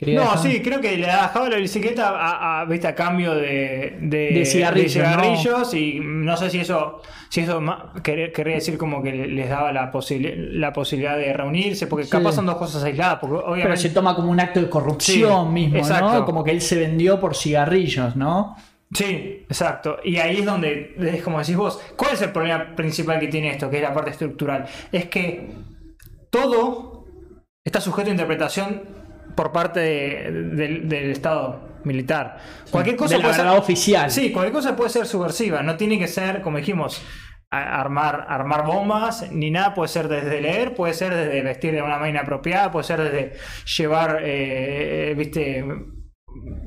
No, dejar- sí, creo que le dejaba la bicicleta a, a- ¿viste? a cambio de, de, De cigarrillos, cigarrillos, y no sé si eso, si eso quer- querría decir como que les daba la, la posibilidad de reunirse, porque Sí. capaz son dos cosas aisladas, porque Pero obviamente... se toma como un acto de corrupción Sí, mismo, ¿no? exacto. Como que él se vendió por cigarrillos, ¿no? Sí, exacto. Y ahí es donde, es como decís vos, ¿cuál es el problema principal que tiene esto, que es la parte estructural? Es que todo está sujeto a interpretación por parte de- del- del Estado militar. Cualquier cosa de la puede ser... oficial. Sí, cualquier cosa puede ser subversiva, no tiene que ser, como dijimos, a- armar, armar bombas, ni nada, puede ser desde leer, puede ser desde vestir de una manera apropiada, puede ser desde llevar, eh, viste,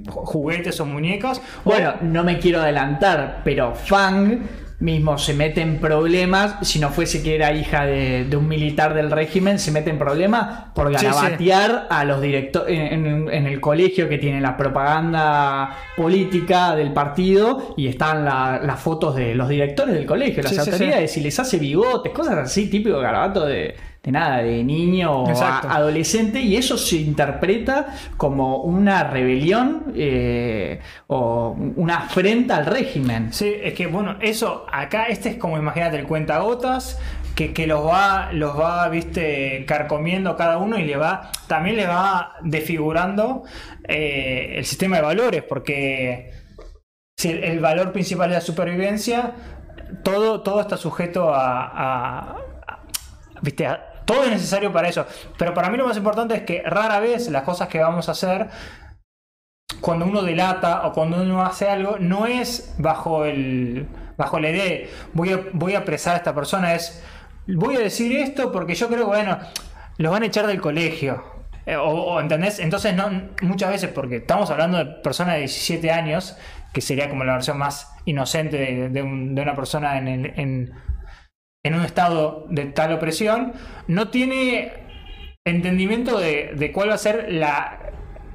juguetes o muñecas. o- Bueno, no me quiero adelantar, pero Fang mismo se mete en problemas, si no fuese que era hija de, de un militar del régimen, se mete en problemas por Sí, sí. garabatear a los directores en, en- en el colegio que tiene la propaganda política del partido y están la- las fotos de los directores del colegio, las sí. autoridades, y les hace bigotes, cosas así, típico garabato de, de nada, de niño o adolescente, y eso se interpreta como una rebelión eh, o una afrenta al régimen. Sí, es que bueno, eso acá, este es como imagínate el cuentagotas que, que los va, los va, viste, carcomiendo cada uno y le va, también le va desfigurando eh, el sistema de valores, porque si el, el valor principal es la supervivencia, todo, todo está sujeto a, a- a- viste, a- todo es necesario para eso. Pero para mí lo más importante es que rara vez las cosas que vamos a hacer cuando uno delata o cuando uno hace algo, no es bajo el bajo la idea de voy a, voy a apresar a esta persona, es voy a decir esto porque yo creo que, bueno, los van a echar del colegio. Eh, O, o, ¿entendés? Entonces, no, muchas veces, porque estamos hablando de personas de 17 años, que sería como la versión más inocente de, de un- de una persona en, el- en, en un estado de tal opresión, no tiene entendimiento de, cuál va a ser la,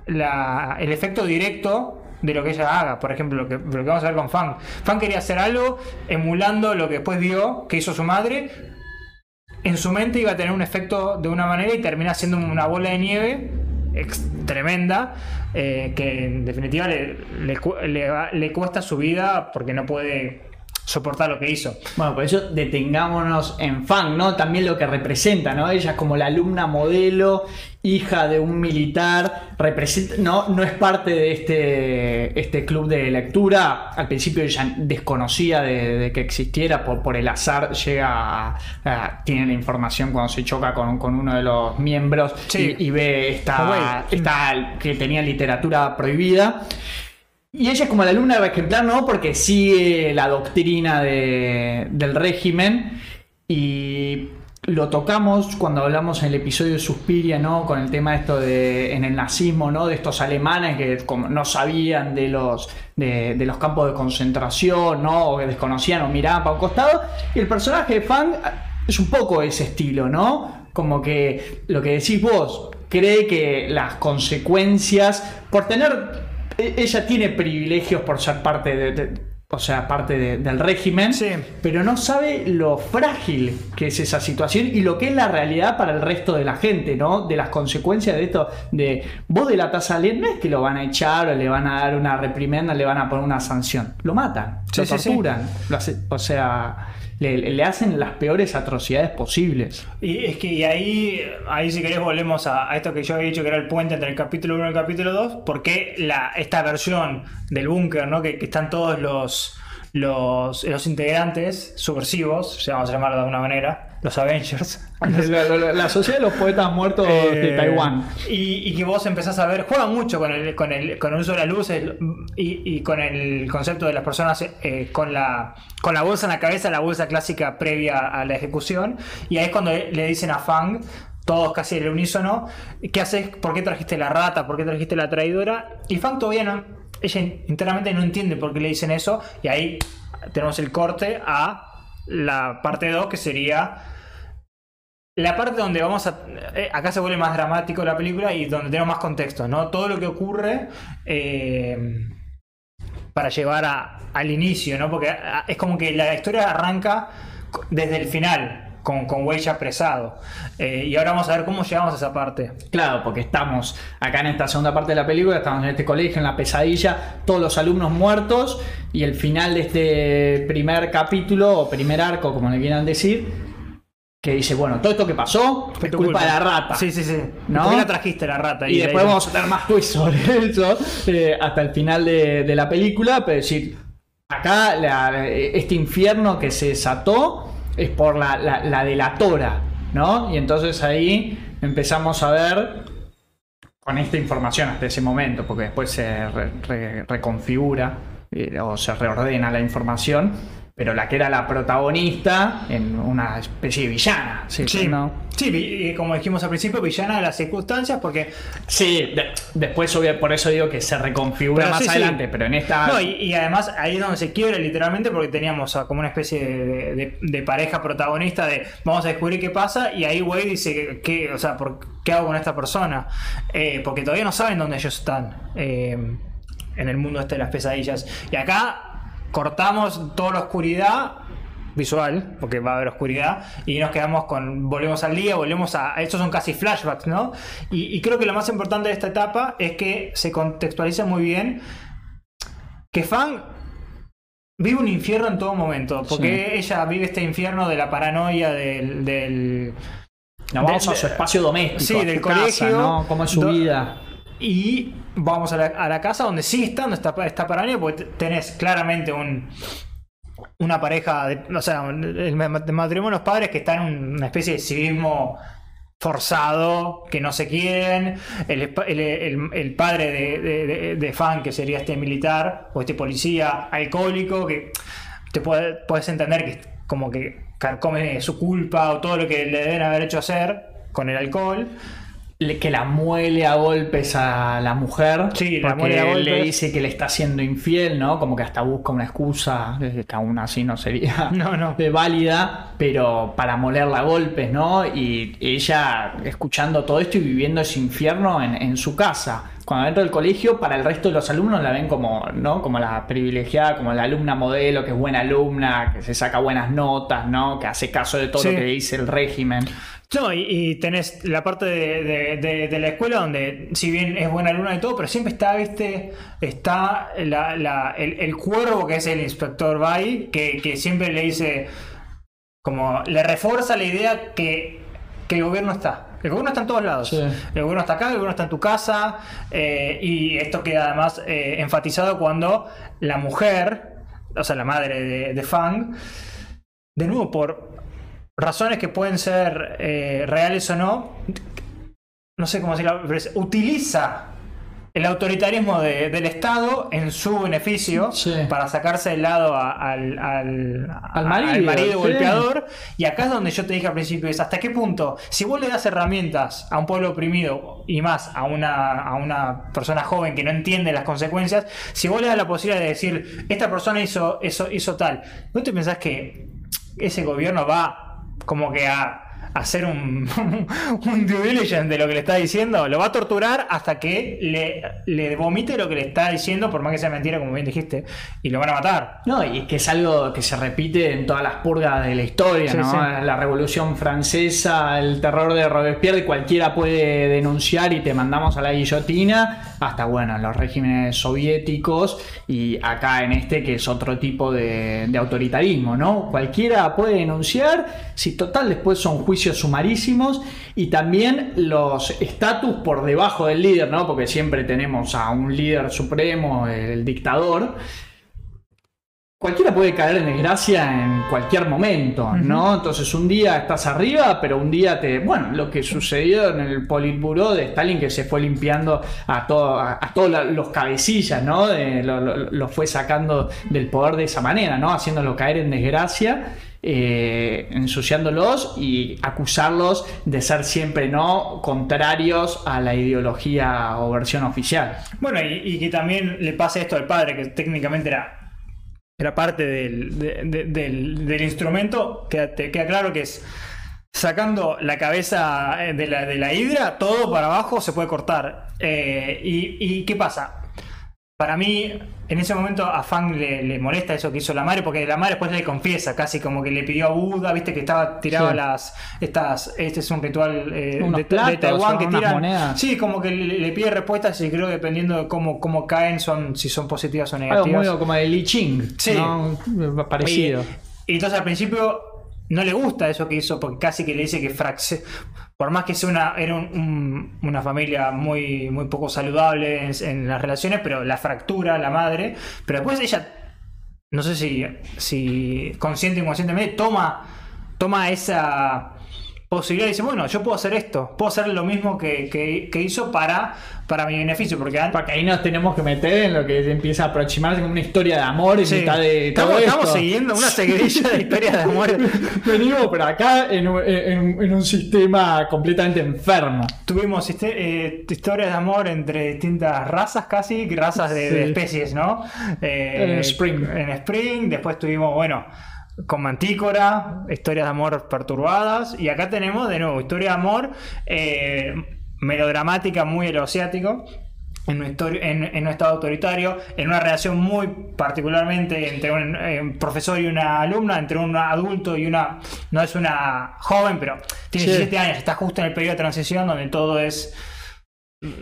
la- el efecto directo de lo que ella haga. Por ejemplo, lo que, vamos a ver con Fan. Fan quería hacer algo emulando lo que después vio que hizo su madre. En su mente iba a tener un efecto de una manera y termina siendo una bola de nieve tremenda eh, que en definitiva le cuesta su vida porque no puede soportar lo que hizo. Bueno, por eso detengámonos en Fang, ¿no? También lo que representa, ¿no? Ella es como la alumna modelo, hija de un militar, representa, no, no es parte de este, este club de lectura. Al principio ella desconocía de, de que existiera, por, por el azar llega a, a- tiene la información cuando se choca con, con uno de los miembros Sí. y, y ve esta, esta que tenía literatura prohibida. Y ella es como la alumna ejemplar, ¿no? Porque sigue la doctrina de- del régimen. Y lo tocamos cuando hablamos en el episodio de Suspiria, ¿no? Con el tema esto de en el nazismo, ¿no? De estos alemanes que como no sabían de los, de, de los campos de concentración, ¿no? O que desconocían o miraban para un costado. Y el personaje de Fang es un poco ese estilo, ¿no? Como que lo que decís vos, cree que las consecuencias, por tener ella tiene privilegios por ser parte de, de- o sea, parte de- del régimen, Sí. pero no sabe lo frágil que es esa situación y lo que es la realidad para el resto de la gente, ¿no? De las consecuencias de esto, de vos de la tasa no es que lo van a echar o le van a dar una reprimenda, le van a poner una sanción, lo matan, Sí, lo sí. torturan, lo hace- o sea, le, hacen las peores atrocidades posibles. Y es que ahí, ahí si querés volvemos a, esto que yo había dicho que era el puente entre el capítulo 1 y el capítulo 2, porque la, esta versión del búnker, ¿no? Que, están todos los, los, los integrantes subversivos, si vamos a llamarlo de alguna manera, los Avengers. [LAUGHS] La, la- la sociedad de los poetas muertos de Eh, Taiwán. Y, y que vos empezás a ver, juegan mucho con el, con el, con el uso de las luces y, y con el concepto de las personas eh, con, la, con la bolsa en la cabeza, la bolsa clásica previa a la ejecución. Y ahí es cuando le dicen a Fang, todos casi el unísono, ¿qué haces? ¿Por qué trajiste la rata? ¿Por qué trajiste la traidora? Y Fang todavía no, ella internamente no entiende por qué le dicen eso. Y ahí tenemos el corte a la parte 2 que sería la parte donde vamos a. eh, acá se vuelve más dramático la película y donde tenemos más contexto, ¿no? Todo lo que ocurre eh, para llevar a- al inicio, ¿no? Porque ah, es como que la historia arranca desde el final, con, con ya apresado. Eh, y ahora vamos a ver cómo llegamos a esa parte. Claro, porque estamos acá en esta segunda parte de la película, estamos en este colegio, en la pesadilla, todos los alumnos muertos y el final de este primer capítulo o primer arco, como le quieran decir, que dice, bueno, todo esto que pasó fue Tu culpa, de la rata. Sí, sí, sí. ¿No? ¿Por qué la trajiste la rata? Y de después ahí- vamos a tener más twists sobre eso eh, hasta el final de, de la película, pero decir, acá la- este infierno que se desató es por la, la- la delatora, ¿no? Y entonces ahí empezamos a ver con esta información hasta ese momento, porque después se re- re- reconfigura eh, o se reordena la información, pero la que era la protagonista en una especie de villana, ¿sí? Sí, ¿no? sí, como dijimos al principio, villana de las circunstancias, porque Sí, de- después obvio, por eso digo que se reconfigura Pero más sí, sí. adelante, pero en esta... No, y, y además ahí es donde se quiebra literalmente porque teníamos a- como una especie de, de- de pareja protagonista de vamos a descubrir qué pasa y ahí Wade dice que, que, o sea, ¿por ¿qué hago con esta persona? Eh, porque todavía no saben dónde ellos están eh, en el mundo este de las pesadillas. Y acá cortamos toda la oscuridad visual, porque va a haber oscuridad, y nos quedamos con, volvemos al día, volvemos a, estos son casi flashbacks, ¿no? Y, y creo que lo más importante de esta etapa es que se contextualiza muy bien que Fang vive un infierno en todo momento, porque ella vive este infierno de la paranoia del... del No, vamos de- a su espacio doméstico. Sí, a del casa, colegio, ¿no? ¿Cómo es su vida? Y vamos a la, a la casa donde sí está, donde está, está paranoia, porque te- tenés claramente un, una pareja, de, o sea, el ma- matrimonio de los padres que están en una especie de civismo forzado, que no se quieren, el, el- el- padre de, de, de- de Fan, que sería este militar, o este policía alcohólico, que te puede- puedes entender que como que carcome su culpa o todo lo que le deben haber hecho hacer con el alcohol. Le- que la muele a golpes a la mujer. Sí, la porque muele a le dice que le está siendo infiel, ¿no? Como que hasta busca una excusa, eh, que aún así no sería [LAUGHS] No, no. eh, válida, pero para molerla a golpes, ¿no? Y ella escuchando todo esto y viviendo ese infierno en, en su casa. Cuando dentro del colegio, para el resto de los alumnos la ven como, ¿no? Como la privilegiada, como la alumna modelo, que es buena alumna, que se saca buenas notas, ¿no? Que hace caso de todo Sí. lo que dice el régimen. No, y, y tenés la parte de, de- de- de la escuela donde, si bien es buena alumna y todo, pero siempre está, viste, está la- la- el, el cuervo que es el inspector Bay, que, que siempre le dice, como le refuerza la idea que, que el gobierno está. El gobierno está en todos lados. Sí. El gobierno está acá, el gobierno está en tu casa, eh, y esto queda además eh, enfatizado cuando la mujer, o sea, la madre de, de Fang, de nuevo, por razones que pueden ser eh, reales o no, no sé cómo decirlo, utiliza el autoritarismo de- del Estado en su beneficio Sí. para sacarse del lado a- al, al, Al marido, sí. golpeador. Y acá es donde yo te dije al principio, es hasta qué punto, si vos le das herramientas a un pueblo oprimido y más a una, a una persona joven que no entiende las consecuencias, si vos le das la posibilidad de decir, esta persona hizo, eso, hizo tal, ¿no te pensás que ese gobierno va como que a hacer un, [LAUGHS] un due diligence de lo que le está diciendo, lo va a torturar hasta que le, le vomite lo que le está diciendo, por más que sea mentira, como bien dijiste, y lo van a matar. No, y que es algo que se repite en todas las purgas de la historia, Sí, ¿no? sí. La Revolución Francesa, el terror de Robespierre, cualquiera puede denunciar y te mandamos a la guillotina, hasta bueno, los regímenes soviéticos y acá en este que es otro tipo de, de autoritarismo, ¿no? Cualquiera puede denunciar, si total después son juicios sumarísimos y también los estatus por debajo del líder, ¿no? Porque siempre tenemos a un líder supremo, el dictador. Cualquiera puede caer en desgracia en cualquier momento, ¿no? Entonces un día estás arriba, pero un día te... Bueno, lo que sucedió en el Politburó de Stalin, que se fue limpiando a, todo- a, a todos los cabecillas, ¿no? De- lo, lo- lo fue sacando del poder de esa manera, ¿no? Haciéndolo caer en desgracia, eh, ensuciándolos y acusarlos de ser siempre, ¿no? Contrarios a la ideología o versión oficial. Bueno, y, que también le pase esto al padre, que técnicamente era, era parte del, de- de- del, instrumento, que te queda claro que es sacando la cabeza eh, de la, de la hidra, todo para abajo se puede cortar. Eh, y, y qué pasa? Para mí, en ese momento a Fang le, le molesta eso que hizo la madre, porque la madre después le confiesa, casi como que le pidió a Buda, viste que estaba tiraba Sí. las estas, este es un ritual eh, de, de platos Taiwán que tiran, sí, como que le, le pide respuestas y creo que dependiendo de cómo, cómo caen son si son positivas o Algo negativas. muy como de Li Ching, Sí. ¿no? Parecido. Y, y entonces al principio no le gusta eso que hizo porque casi que le dice que por más que sea una, era un- un- una familia muy, muy poco saludable en, en las relaciones, pero la fractura, la madre, pero después ella, no sé si, si consciente o inconscientemente, toma, toma esa posibilidad y dice, bueno, yo puedo hacer esto, puedo hacer lo mismo que, que- que hizo para, para mi beneficio, porque antes... Porque ahí nos tenemos que meter en lo que empieza a aproximarse como una historia de amor en Sí. mitad de todo estamos, esto. siguiendo una seguidilla de historias de amor. [LAUGHS] Venimos por acá en un, en- en un sistema completamente enfermo. Tuvimos histe- eh, historias de amor entre distintas razas casi, razas de, Sí. de especies, ¿no? Eh, En Spring. En Spring, después tuvimos, bueno, con Mantícora, historias de amor perturbadas, y acá tenemos de nuevo historia de amor eh, melodramática, muy asiático. en un, en- en un estado autoritario, en una relación muy particularmente entre un profesor y una alumna, entre un adulto y una... No es una joven, pero tiene Sí. 17 años, está justo en el periodo de transición donde todo es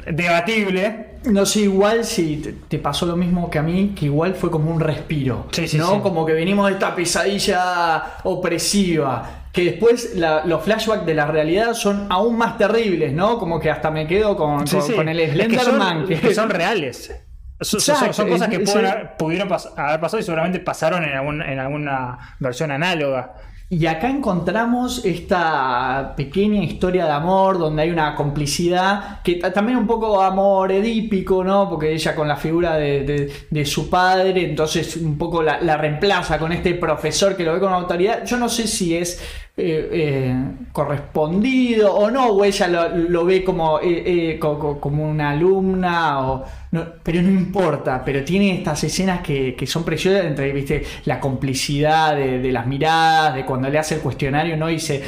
debatible. No sé, igual si te, te pasó lo mismo que a mí, que igual fue como un respiro. Sí, sí, ¿no? sí. Como que venimos de esta pesadilla opresiva. Que después la- los flashbacks de la realidad son aún más terribles, ¿no? Como que hasta me quedo con, con, con el Es que son- Slenderman. es que son reales. Son, son- Exacto, son cosas que pudieron pas- haber pasado y seguramente pasaron en, algún- en alguna versión análoga. Y acá encontramos esta pequeña historia de amor donde hay una complicidad, que ta- también un poco amor edípico, ¿no? Porque ella con la figura de, de- de su padre, entonces un poco la, la reemplaza con este profesor que lo ve con autoridad. Yo no sé si es eh, eh, correspondido o no, o ella lo, lo ve como, eh, co- co- como una alumna, o, no, pero no importa, pero tiene estas escenas que, que son preciosas entre, viste, la complicidad de, de las miradas, de cuando le hace el cuestionario, ¿no? Y se,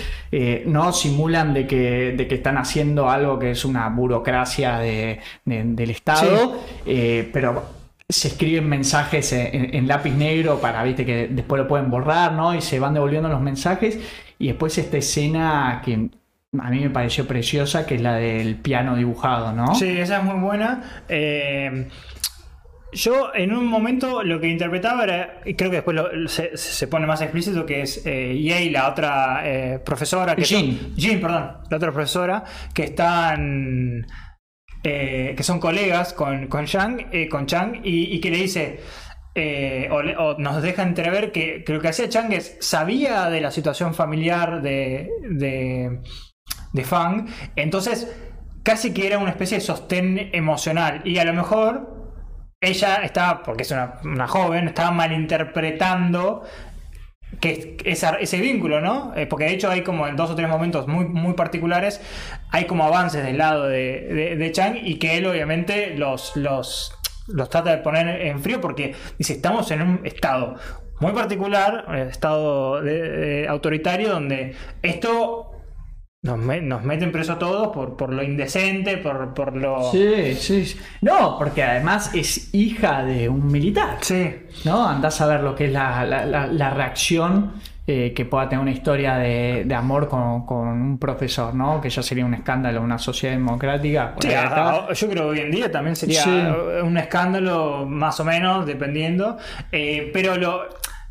no simulan de que, de que están haciendo algo que es una burocracia de- de- del Estado, pero se escriben mensajes en, en lápiz negro para, viste, que después lo pueden borrar, ¿no? Y se van devolviendo los mensajes. Y después esta escena que a mí me pareció preciosa, que es la del piano dibujado, ¿no? Sí, esa es muy buena. Eh, yo en un momento lo que interpretaba era, y creo que después lo- se, se pone más explícito, que es eh, Yei, la otra eh, profesora, que Jean. son- Jean, perdón, la otra profesora, que están... eh, que son colegas con, con Chang, eh, con Chang y, y que le dice, eh, o, nos deja entrever que, que lo que hacía Chang es, sabía de la situación familiar de, de, Fang, entonces casi que era una especie de sostén emocional y a lo mejor ella estaba, porque es una, una joven, estaba malinterpretando que ese vínculo, ¿no? Eh, porque de hecho hay como en dos o tres momentos muy, muy particulares, hay como avances del lado de, de- de Chang y que él obviamente los, los, los trata de poner en frío porque dice, estamos en un estado muy particular, eh, estado de- de autoritario, donde esto nos, me- nos meten preso a todos por, por lo indecente, por, por lo... Sí, sí, sí. No, porque además es hija de un militar. Sí. ¿no? Andás a ver lo que es la, la- la- la reacción eh, que pueda tener una historia de, de amor con, con un profesor, ¿no? Que ya sería un escándalo una sociedad democrática. Sí, Por ahí está. a- a- yo creo que hoy en día también sería Sí. un escándalo, más o menos, dependiendo. Eh, pero lo,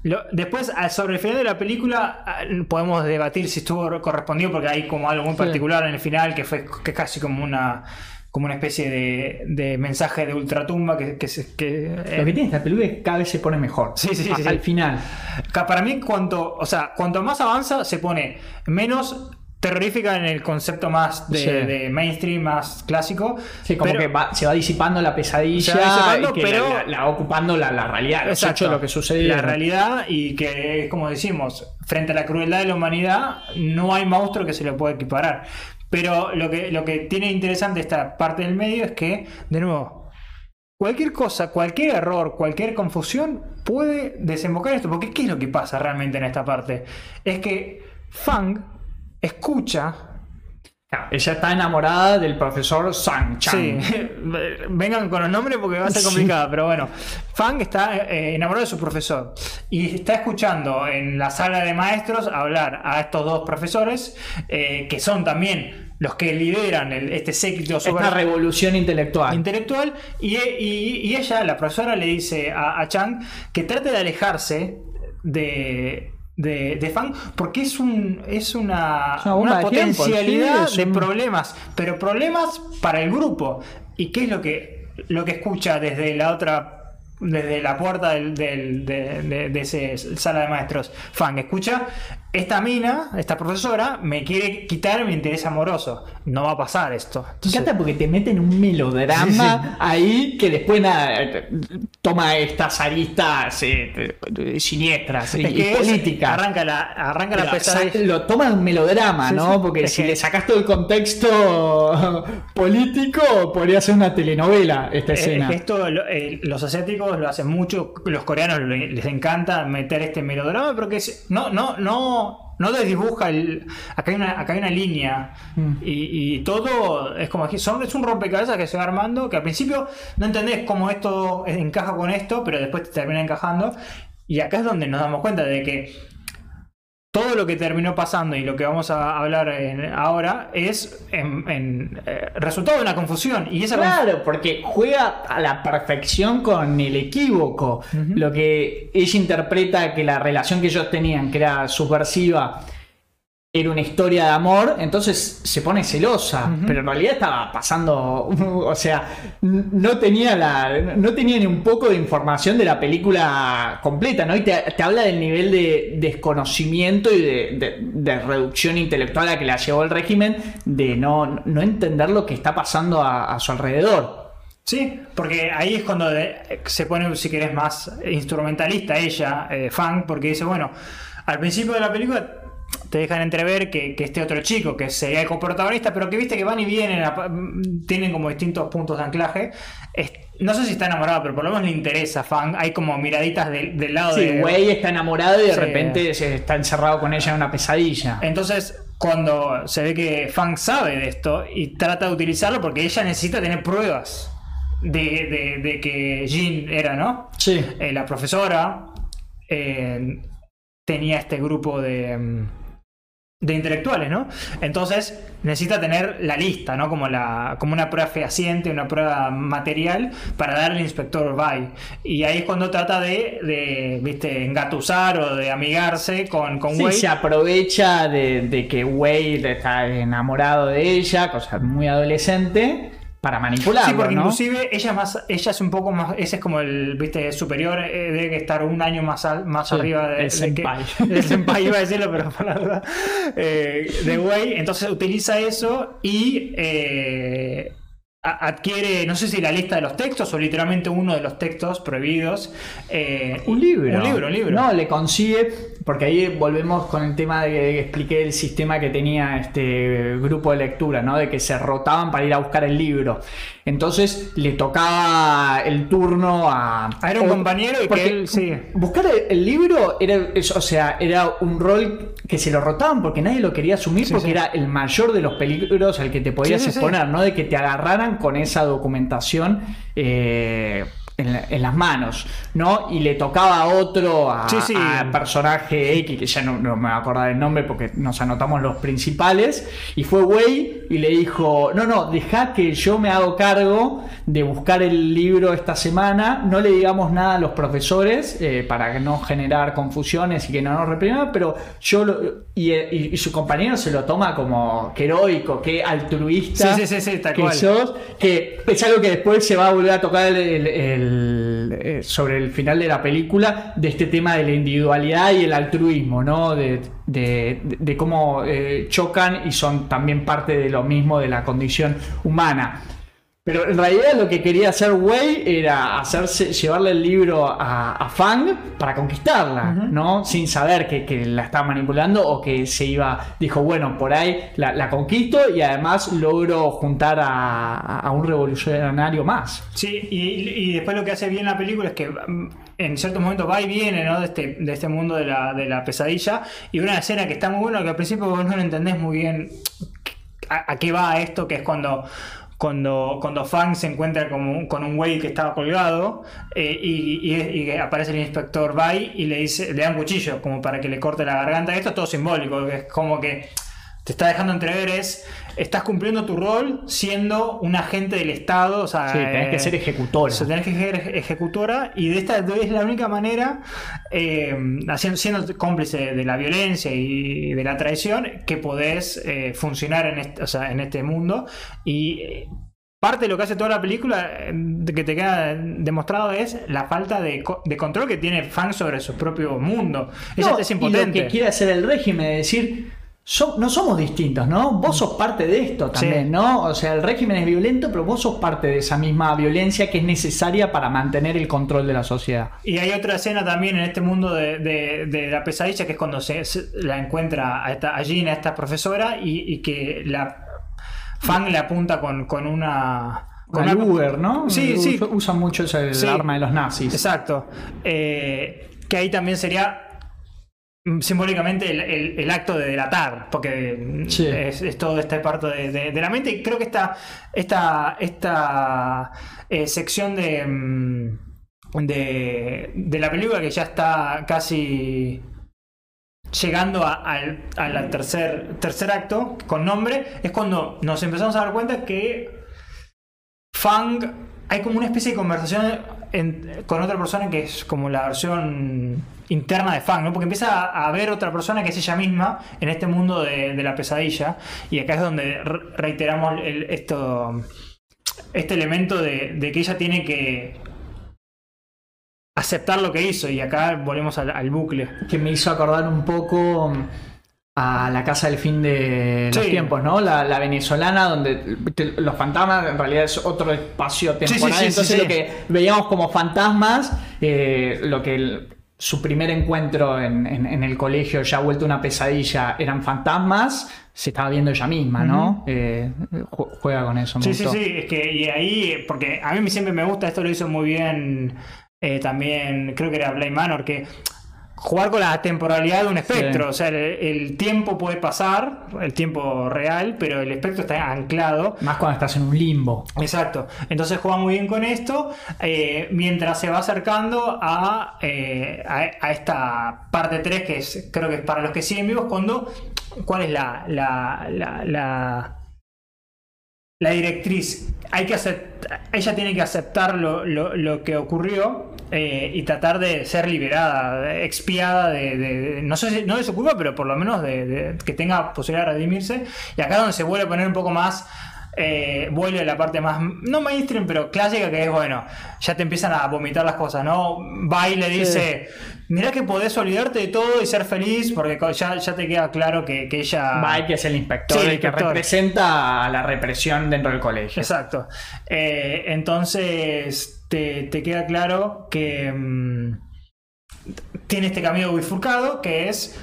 lo- después, a- sobre el final de la película, ah, podemos debatir si estuvo correspondido, porque hay como algo muy particular en el final que fue que casi como una como una especie de, de mensaje de ultratumba que, que, se- que, eh, Lo que tiene esta película es que cada vez se pone mejor. Sí, sí, sí, A- sí. Al final. Para mí, cuanto, o sea, cuanto más avanza, se pone menos terrorífica en el concepto más de, Sí. de mainstream, más clásico. Sí, como pero- que va- se va disipando la pesadilla Se va disipando, y que pero- la, la- la ocupando la, la realidad, Exacto. lo que sucede. La realidad y que, como decimos, frente a la crueldad de la humanidad, no hay monstruo que se le pueda equiparar. Pero lo que, lo que tiene interesante esta parte del medio es que, de nuevo, cualquier cosa, cualquier error, cualquier confusión puede desembocar esto. Porque ¿qué es lo que pasa realmente en esta parte? Es que Fang escucha Claro, ella está enamorada del profesor Sang Sí, Chang. [LAUGHS] [LAUGHS] vengan con los nombres porque va a ser Sí. complicado, pero bueno, Fang está eh, enamorado de su profesor y está escuchando en la sala de maestros hablar a estos dos profesores eh, que son también los que lideran el- este séquito Esta super revolución intelectual. intelectual y, y- y ella, la profesora, le dice a, a Chang que trate de alejarse de, de, de Fang porque es un es una, Es una de potencialidad sí, de problemas, pero problemas para el grupo. ¿Y qué es lo que, lo que escucha desde la otra desde la puerta del, del- de, de- de ese sala de maestros, Fang, escucha, esta mina, esta profesora, me quiere quitar mi interés amoroso. No va a pasar esto. Entonces- encanta porque te meten un melodrama ahí que después nada, eh, toma estas aristas eh, eh, siniestras y, Es que y es- políticas. arranca la, arranca la pesadilla. sa- Lo toma de un melodrama, Sí, ¿no? Porque si que- le sacas todo el contexto [LAUGHS] político, podría ser una telenovela esta Eh, es escena. que esto lo- eh, los asiáticos lo hacen mucho, los coreanos le- les encanta meter este melodrama, pero que es- no, no, no no, no desdibuja el. Acá hay una, acá hay una línea. Mm. Y, y todo es como que son, es un rompecabezas que se va armando. Que al principio no entendés cómo esto encaja con esto, pero después te termina encajando. Y acá es donde nos damos cuenta de que todo lo que terminó pasando y lo que vamos a hablar en- ahora es en, en, eh, resultado de una confusión. Y esa Claro, porque juega a la perfección con el equívoco. Lo que ella interpreta que la relación que ellos tenían, que era subversiva, era una historia de amor, entonces se pone celosa. Pero en realidad estaba pasando. [LAUGHS] O sea, no tenía la. No tenía ni un poco de información de la película completa, ¿no? Y te, te habla del nivel de desconocimiento y de, de- de reducción intelectual a que la llevó el régimen, de no, no entender lo que está pasando a, a su alrededor. Sí, porque ahí es cuando de- se pone, si querés, más instrumentalista ella, eh, Fang, porque dice, bueno, al principio de la película te dejan entrever que, que este otro chico, que sería el coprotagonista, pero que viste que van y vienen, a- tienen como distintos puntos de anclaje. Es- no sé si está enamorado, pero por lo menos le interesa a Fang. Hay como miraditas del- del lado Sí, de... güey está enamorado y de Sí. repente se está encerrado con ella en una pesadilla. Entonces, cuando se ve que Fang sabe de esto y trata de utilizarlo porque ella necesita tener pruebas de, de- de que Jean era, ¿no? Sí. Eh, la profesora eh, tenía este grupo de, mm, de intelectuales, ¿no? Entonces necesita tener la lista, ¿no? Como, la, como una prueba fehaciente, una prueba material para darle al inspector Bay. Y ahí es cuando trata de, de ¿viste? engatusar o de amigarse con, con Sí, Wade. se aprovecha de, de que Wade está enamorado de ella, cosa muy adolescente, para manipularlo, Sí, porque ¿no? inclusive ella es más, ella es un poco más, ese es como el, viste, superior, eh, debe estar un año más, al- más Sí, arriba de, el de que- senpai. [LAUGHS] el senpai iba a decirlo, pero [LAUGHS] la duda, eh, de Wei, entonces utiliza eso y eh, adquiere, no sé si la lista de los textos o literalmente uno de los textos prohibidos. eh, Un libro. Un libro, un libro. No, le consigue, porque ahí volvemos con el tema de que expliqué el sistema que tenía este grupo de lectura, ¿no? De que se rotaban para ir a buscar el libro. Entonces le tocaba el turno a. Ah, era un o- compañero y que porque él, sí. Buscar el, el libro era, es- o sea, era un rol que se lo rotaban porque nadie lo quería asumir Sí, porque sí. era el mayor de los peligros al que te podías exponer, ¿no? De que te agarraran con esa documentación eh, en, la- en las manos, ¿no? Y le tocaba a otro, a, Sí, sí. a personaje X, que ya no, no me voy a acordar el nombre porque nos anotamos los principales, y fue Wei y le dijo, no, no, deja que yo me hago cargo de buscar el libro esta semana, no le digamos nada a los profesores eh, para no generar confusiones y que no nos repriman, pero yo lo- y, y- y su compañero se lo toma como que heroico, que altruista Sí, que sos, que es algo que después se va a volver a tocar el- el- el- eh, sobre el final de la película, de este tema de la individualidad y el altruismo, ¿no? De, cómo eh, chocan y son también parte de lo mismo de la condición humana. Pero en realidad lo que quería hacer Wei era hacerse, llevarle el libro a, a Fang para conquistarla, ¿no? Sin saber que, que la estaba manipulando o que se iba, dijo, bueno, por ahí la, la conquisto y además logro juntar a, a un revolucionario más. Sí, y, y después lo que hace bien la película es que mm, en ciertos momentos va y viene ¿no? de, este, de este mundo de la, de la pesadilla. Y una escena que está muy buena, que al principio vos no lo entendés muy bien a, a qué va esto, que es cuando. Cuando, cuando Fang se encuentra con un, con un güey que estaba colgado eh, y, aparece el inspector Bai y le dice le da cuchillo como para que le corte la garganta. Esto es todo simbólico, es como que te está dejando entrever es estás cumpliendo tu rol siendo un agente del Estado, o sea, Sí, tenés que eh, ser ejecutora. o sea, tenés que ser eje- ejecutora y de esta es la única manera, eh, haciendo, siendo cómplice de la violencia y de la traición, que podés eh, funcionar en este, o sea, en este mundo. Y parte de lo que hace toda la película, que te queda demostrado, es la falta de, co- de control que tiene Fang sobre su propio mundo. Ella No, es y impotente. lo que quiere hacer el régimen es decir, so- no somos distintos, ¿no? Vos sos parte de esto también, Sí. ¿no? O sea, el régimen es violento, pero vos sos parte de esa misma violencia que es necesaria para mantener el control de la sociedad. Y hay otra escena también en este mundo de, de- de la pesadilla que es cuando se, se- la encuentra a, esta, a esta profesora, y, y que la Fang le apunta con, con una. Con una- Luger, ¿no? Sí, sí. Usa- Usan mucho ese Sí. arma de los nazis. Exacto. Eh, que ahí también sería mm, simbólicamente el, el- el acto de delatar, porque mm, Sí. es, es todo este parto de, de- de la mente. Y creo que esta, esta, esta eh, sección de, mm, de, de la película que ya está casi llegando a- al, al tercer, tercer acto con nombre, es cuando nos empezamos a dar cuenta que Fang, hay como una especie de conversación en- con otra persona que es como la versión interna de Fang, ¿no? Porque empieza a, ver otra persona que es ella misma en este mundo de, de la pesadilla. Y acá es donde re- reiteramos el- esto, este elemento de, de que ella tiene que aceptar lo que hizo. Y acá volvemos al, al bucle. que me hizo acordar un poco a la casa del fin de los Sí. tiempos, ¿no? La, la venezolana, donde te- los fantasmas en realidad es otro espacio temporal. sí, sí, Entonces lo que veíamos como fantasmas, eh, lo que el- su primer encuentro en, en- en el colegio, ya vuelto una pesadilla, eran fantasmas, se estaba viendo ella misma, ¿no? Eh, ju- juega con eso. me Sí, sí, sí, es que y ahí, porque a mí siempre me gusta, esto lo hizo muy bien eh, también, creo que era Blade Manor, que jugar con la temporalidad de un espectro, Sí. o sea, el, el tiempo puede pasar, el tiempo real, pero el espectro está anclado. Más cuando estás en un limbo. Exacto, entonces juega muy bien con esto eh, mientras se va acercando a, eh, a, a esta parte 3 que es, creo que es para los que siguen vivos, cuando, ¿cuál es la, la, la, la, la directriz? Hay que aceptar, ella tiene que aceptar lo, lo- lo que ocurrió eh, y tratar de ser liberada, expiada de, de- de- no sé si, no de su culpa, pero por lo menos de, de- que tenga posibilidad de redimirse. Y acá donde se vuelve a poner un poco más eh, vuelve a la parte más, no mainstream, pero clásica, que es, bueno, ya te empiezan a vomitar las cosas, ¿no? Va y le dice, mirá que podés olvidarte de todo y ser feliz, porque ya, ya te queda claro que, que ella... Mike que es el inspector, Sí, el el que representa a la represión dentro del colegio. Exacto. Eh, entonces, te, queda claro que mm, tiene este camino bifurcado, que es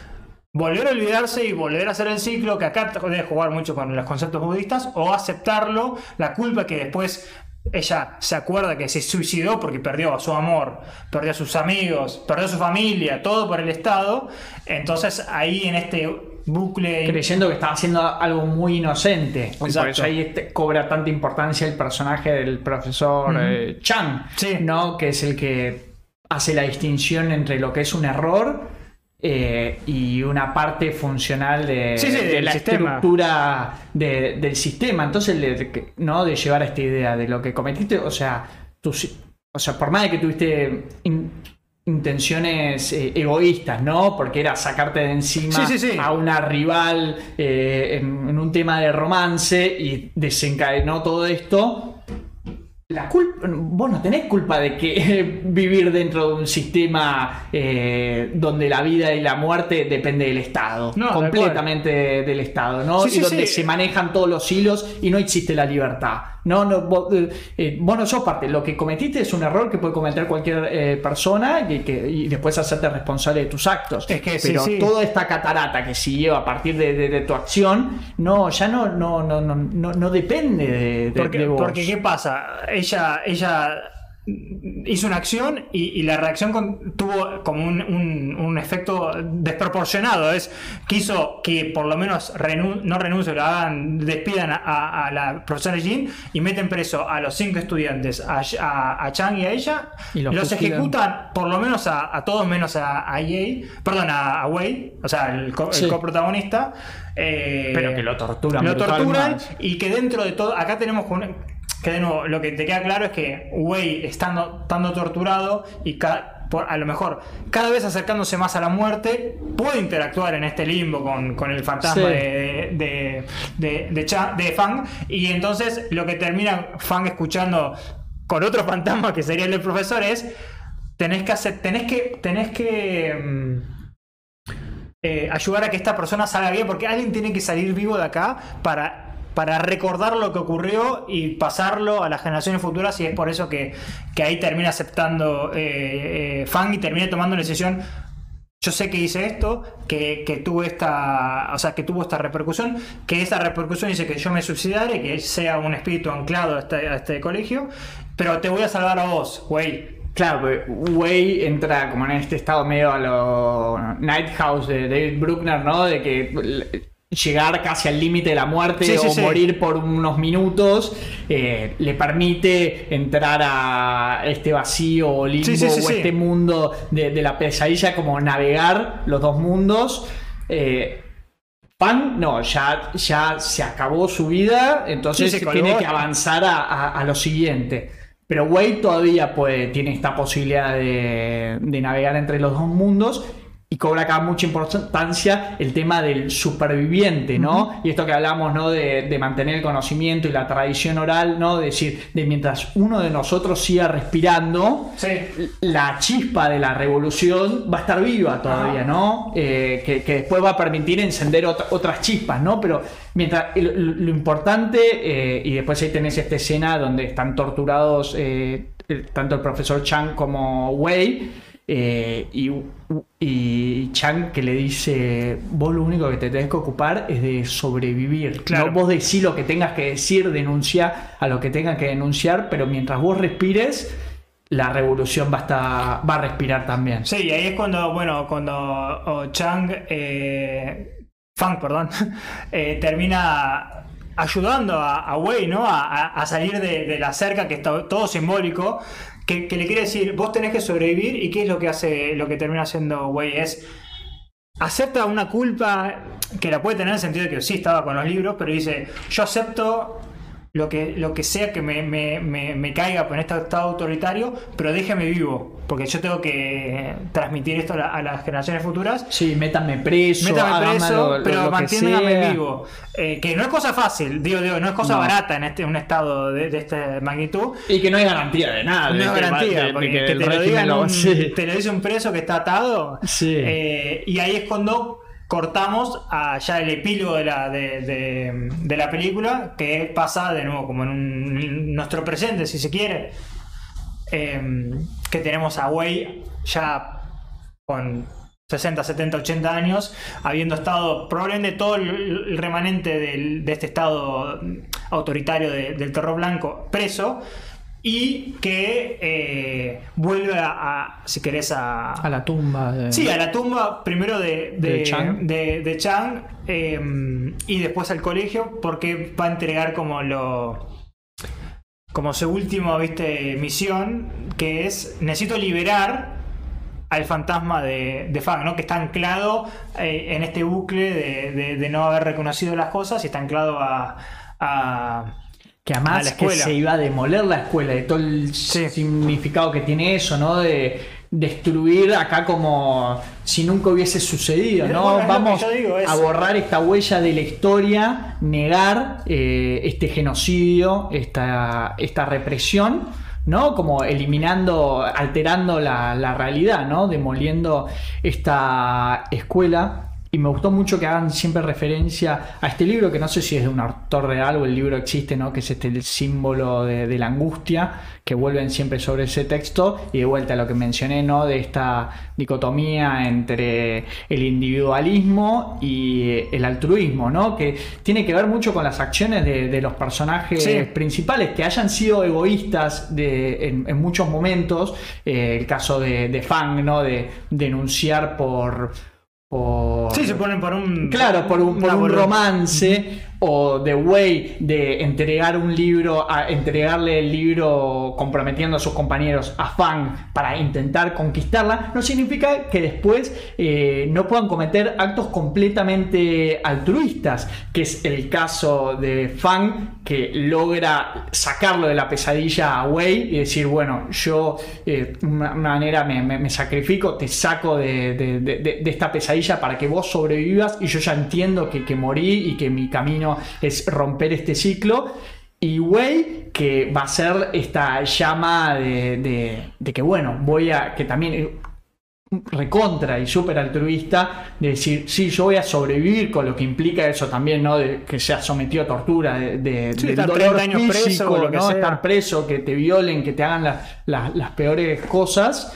volver a olvidarse y volver a hacer el ciclo, que acá debe jugar mucho con los conceptos budistas, o aceptarlo, la culpa que después ella se acuerda que se suicidó porque perdió a su amor, perdió a sus amigos, perdió a su familia, todo por el Estado. Entonces ahí en este bucle... creyendo que estaba haciendo algo muy inocente. Y Por Exacto. eso ahí este- cobra tanta importancia el personaje del profesor eh, Chang, Sí. ¿no? que es el que hace la distinción entre lo que es un error eh, y una parte funcional de, Sí, sí, de del la sistema. estructura de- del sistema. Entonces, de, ¿no? de llevar a esta idea de lo que cometiste, o sea, o sea, por más de que tuviste in- intenciones eh, egoístas, ¿no? Porque era sacarte de encima Sí, sí, sí. a una rival eh, en, en un tema de romance y desencadenó todo esto. La culpa, vos no tenés culpa de que eh, [LAUGHS] vivir dentro de un sistema eh, donde la vida y la muerte depende del Estado, No, completamente del Estado, ¿no? Y donde se manejan todos los hilos y no existe la libertad. No, no, vos, eh, eh, vos no sos parte. Lo que cometiste es un error que puede cometer cualquier eh, persona y, que, y después hacerte responsable de tus actos. Es que sí, Pero sí. toda esta catarata que siguió a partir de, de- de tu acción, no, ya no, no, no, no, no, no depende de, de- Porque, vos. porque ¿qué pasa? Ella, ella hizo una acción y, y la reacción con- tuvo como un, un- un efecto desproporcionado. Es quiso que por lo menos no renuncie, lo hagan, despidan a, a la profesora Jean y meten preso a los cinco estudiantes, a, a- a Chang y a ella, Y los ejecutan por lo menos a, a todos menos a, a Ye, perdón, a, a Wei, o sea, el, co- el coprotagonista. eh, Pero que lo torturan. lo torturan y que dentro de todo, acá tenemos un- que de nuevo, lo que te queda claro es que Wei estando, estando torturado y por, a lo mejor cada vez acercándose más a la muerte, puede interactuar en este limbo con, con el fantasma Sí. de, de, de, Cha- de Fang. Y entonces lo que termina Fang escuchando con otro [LAUGHS] fantasma que sería el del profesor es tenés que hacer, tenés que, tenés que mm, eh, ayudar a que esta persona salga bien, porque alguien tiene que salir vivo de acá para, para recordar lo que ocurrió y pasarlo a las generaciones futuras, y es por eso que, que ahí termina aceptando eh, eh, Fang y termina tomando la decisión. Yo sé que hice esto, que, que tuvo esta, o sea, que tuvo esta repercusión, que esta repercusión dice que yo me suicidare, que sea un espíritu anclado a este, a este colegio, pero te voy a salvar a vos, güey. Claro, Way entra como en este estado medio a lo Night House de David Bruckner, ¿no? De que llegar casi al límite de la muerte Sí, o sí. morir por unos minutos eh, le permite entrar a este vacío o limbo o este mundo de, de la pesadilla, como navegar los dos mundos. Eh, Pan, no, ya, ya se acabó su vida, entonces se tiene que avanzar a, a- a lo siguiente. Pero Wade todavía puede, tiene esta posibilidad de, de navegar entre los dos mundos y cobra acá mucha importancia el tema del superviviente, ¿no? Y esto que hablamos, ¿no? De, de mantener el conocimiento y la tradición oral, ¿no? De decir, de mientras uno de nosotros siga respirando, Sí. la chispa de la revolución va a estar viva todavía, ¿no? Eh, que, que después va a permitir encender ot- otras chispas, ¿no? Pero mientras lo, lo importante, eh, y después ahí tenés esta escena donde están torturados eh, tanto el profesor Chang como Wei. Eh, y, y Chang que le dice, vos lo único que te tenés que ocupar es de sobrevivir. Claro. No vos decís lo que tengas que decir, denuncia a lo que tengas que denunciar, pero mientras vos respires, la revolución va a, estar- va a respirar también. Sí, y ahí es cuando, bueno, cuando Chang, eh, Fang, perdón, [LAUGHS] eh, termina ayudando a, a Wei, ¿no? A salir de, de la cerca, que está todo simbólico, que, le quiere decir, vos tenés que sobrevivir, y qué es lo que hace, lo que termina haciendo Wei, es acepta una culpa que la puede tener en el sentido de que sí estaba con los libros, pero dice, yo acepto lo que, lo que sea que me, me- me- me caiga en este estado autoritario, pero déjeme vivo, porque yo tengo que transmitir esto a, la- a las generaciones futuras. Sí, métanme preso, Métame preso, lo- lo- pero manténgame vivo. Eh, que no es cosa fácil, digo, digo, no es cosa No. barata en este un estado de, de esta magnitud. Y que no hay garantía de nada. No va- garantía, de- de porque que que el te lo, digan lo- un- [LAUGHS] sí. te lo dice un preso que está atado. Sí. Eh, y ahí es cuando cortamos a ya el epílogo de la, de, de- la película, que pasa de nuevo como en un- nuestro presente, si se quiere. Eh, que tenemos a Wei ya con 60, 70, 80 años, habiendo estado probablemente todo el, remanente del- de este estado autoritario de- del terror blanco preso. Y que eh, vuelve a, a, si querés, a, A la tumba. de- Sí, a la tumba primero de, de, De Chang. de- de Chang, eh, y después al colegio porque va a entregar como lo como su última viste misión que es necesito liberar al fantasma de, de Fang, ¿no? que está anclado eh, en este bucle de, no haber reconocido las cosas y está anclado a, a- Que a además la que escuela. se iba a demoler la escuela y todo el Sí. significado que tiene eso, ¿no? De destruir acá como si nunca hubiese sucedido, ¿no? bueno, Vamos a borrar esta huella de la historia, negar eh, este genocidio, esta, esta represión. ¿no? Como eliminando, alterando la, la realidad, ¿no? Demoliendo esta escuela. Y me gustó mucho que hagan siempre referencia a este libro, que no sé si es de un autor real o el libro existe, ¿no? Que es este el símbolo de, de la angustia, que vuelven siempre sobre ese texto. Y de vuelta a lo que mencioné, ¿no? De esta dicotomía entre el individualismo y el altruismo, ¿no? Que tiene que ver mucho con las acciones de, de los personajes Sí. principales, que hayan sido egoístas de, en, en muchos momentos. Eh, el caso de, de Fang, ¿no? De denunciar por. Por Sí, se ponen por un. Claro, por un, por un romance o de Way de entregar un libro, a entregarle el libro comprometiendo a sus compañeros a Fang para intentar conquistarla, no significa que después eh, no puedan cometer actos completamente altruistas, que es el caso de Fang que logra sacarlo de la pesadilla a Wei y decir, bueno, yo eh, de una manera me, sacrifico, te saco de, esta pesadilla para que vos sobrevivas y yo ya entiendo que morí y que mi camino es romper este ciclo. Y Wei, que va a ser esta llama de, de- de que, bueno, voy a, que también eh, recontra y súper altruista, de decir, sí, yo voy a sobrevivir con lo que implica eso también, ¿no? De que sea sometido a tortura, de, de- Sí, del estar dolor 30 años preso o lo que ¿no? sea. Estar preso, que te violen, que te hagan la- la- las peores cosas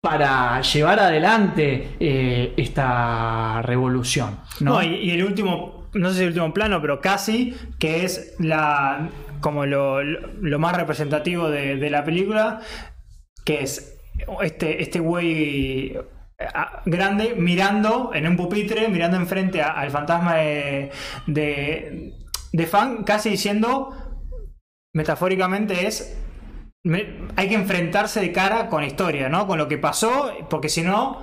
para llevar adelante eh, esta revolución. ¿no? No, y, y el último, no sé si el último plano, pero casi, que es la como lo, lo- más representativo de, de la película, que es este, este güey grande mirando en un pupitre, mirando enfrente al fantasma de, de, de Fan, casi diciendo, metafóricamente es, hay que enfrentarse de cara con historia, ¿no? Con lo que pasó, porque si no,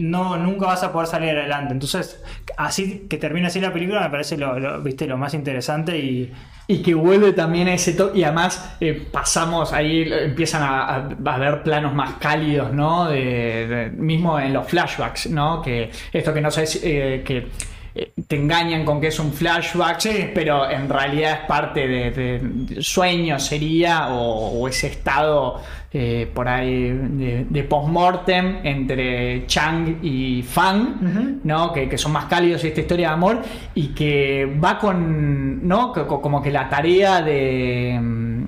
no, nunca vas a poder salir adelante. Entonces, así que termina así la película me parece lo, ¿viste? lo más interesante y... Y que vuelve también a ese toque. Y además eh, pasamos ahí, empiezan a, a, ver planos más cálidos, ¿no? De, mismo en los flashbacks, ¿no? Que esto que no sé, eh, que te engañan con que es un flashback, pero en realidad es parte de, sueño, sería, o, ese estado eh, por ahí de, post-mortem entre Chang y Fang, ¿no? Que, son más cálidos esta historia de amor y que va con, ¿no? Como que la tarea de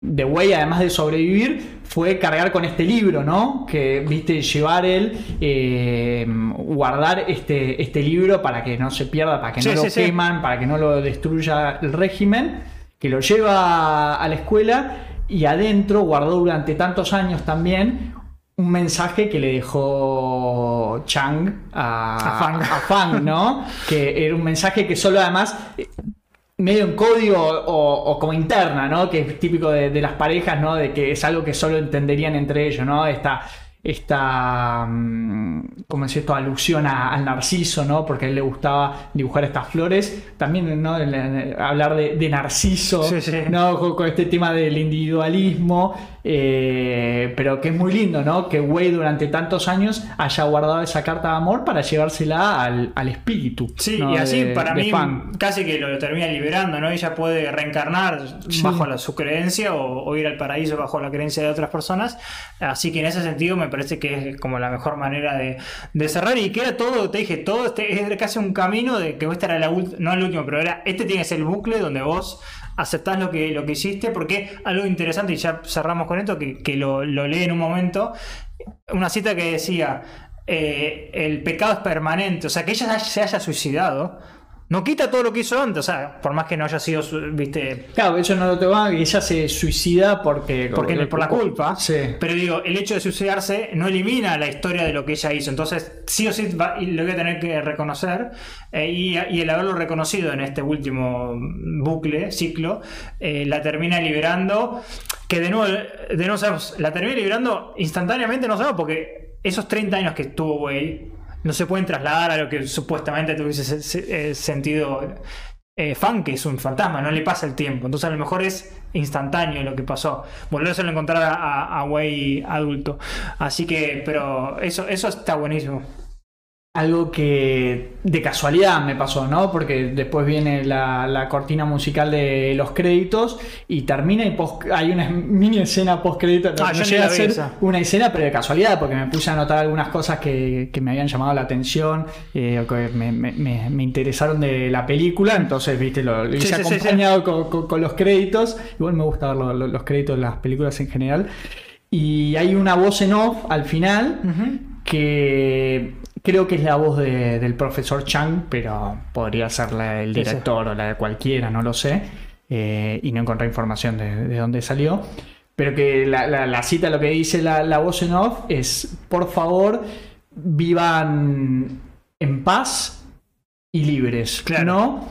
de Way, además de sobrevivir, fue cargar con este libro, ¿no? Que, viste, llevar él, eh, guardar este, este libro para que no se pierda, para que no lo queman, para que no lo destruya el régimen, que lo lleva a la escuela y adentro guardó durante tantos años también un mensaje que le dejó Chang a, a Fang, ¿no? [LAUGHS] que era un mensaje que solo además medio en código o, como interna, ¿no? Que es típico de, de, las parejas, ¿no? De que es algo que solo entenderían entre ellos, ¿no? Esta, esta, mm, como es esto, alusión al narciso, ¿no? Porque a él le gustaba dibujar estas flores. También, ¿no? hablar de, narciso, ¿no? Con, este tema del individualismo, eh, pero que es muy lindo, ¿no? Que Wade durante tantos años haya guardado esa carta de amor para llevársela al, espíritu. Sí, y así para mí casi que lo, termina liberando, ¿no? Ella puede reencarnar bajo su creencia o, ir al paraíso bajo la creencia de otras personas. Así que en ese sentido me parece que es como la mejor manera de, cerrar. Y que era todo, te dije, todo este, es casi un camino de que esta era la no el último, pero era, este tiene que el bucle donde vos aceptás lo que, lo que hiciste, porque algo interesante, y ya cerramos con esto, que, lo, lo leí en un momento, una cita que decía, eh, el pecado es permanente, o sea, que ella se haya suicidado no quita todo lo que hizo antes, o sea, por más que no haya sido, viste. Claro, eso no lo te va, ella se suicida porque. Porque por la culpa. Sí. Pero digo, el hecho de suicidarse no elimina la historia de lo que ella hizo. Entonces, sí o sí lo voy a tener que reconocer. Eh, y, el haberlo reconocido en este último bucle, ciclo, eh, la termina liberando. Que de nuevo, de nuevo sabemos, la termina liberando instantáneamente, no sabemos, porque esos 30 años que estuvo Wade no se pueden trasladar a lo que supuestamente tuviese eh, sentido eh, fan, que es un fantasma, no le pasa el tiempo. Entonces a lo mejor es instantáneo lo que pasó. Volverse a encontrar a, a Way adulto. Así que, pero eso, eso está buenísimo algo que de casualidad me pasó, ¿no? Porque después viene la, cortina musical de los créditos y termina y hay una mini escena post crédito. Ah, no llega a ser una escena, pero de casualidad, porque me puse a anotar algunas cosas que, me habían llamado la atención, eh, que me, interesaron de la película, entonces, viste, lo, hice acompañado con, los créditos. Igual me gusta ver los créditos de las películas en general. Y hay una voz en off al final que Creo que es la voz del profesor Chang, pero podría ser la del director o la de cualquiera, no lo sé. Eh, y no encontré información de, dónde salió. Pero que la, cita, lo que dice la, voz en off es, por favor, vivan en paz y libres. Claro. ¿No?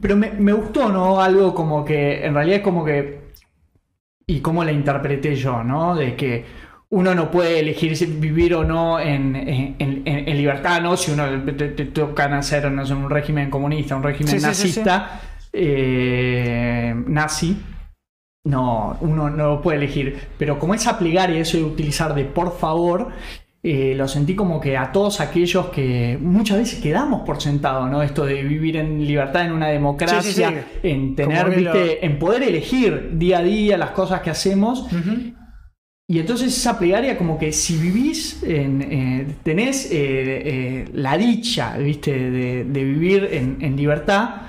Pero me, me, gustó, ¿no? Algo como que, en realidad es como que... Y cómo la interpreté yo, ¿no? De que uno no puede elegir vivir o no en, libertad, ¿no? Si uno te, toca nacer en un régimen comunista, un régimen nazista, eh, nazi, no, uno no lo puede elegir. Pero como esa plegaria, eso de utilizar de por favor, eh, lo sentí como que a todos aquellos que muchas veces quedamos por sentado, ¿no? Esto de vivir en libertad, en una democracia, en tener, viste, en poder elegir día a día las cosas que hacemos. Y entonces esa plegaria como que si vivís, en, eh, tenés eh, eh, la dicha, ¿viste? De, vivir en, libertad,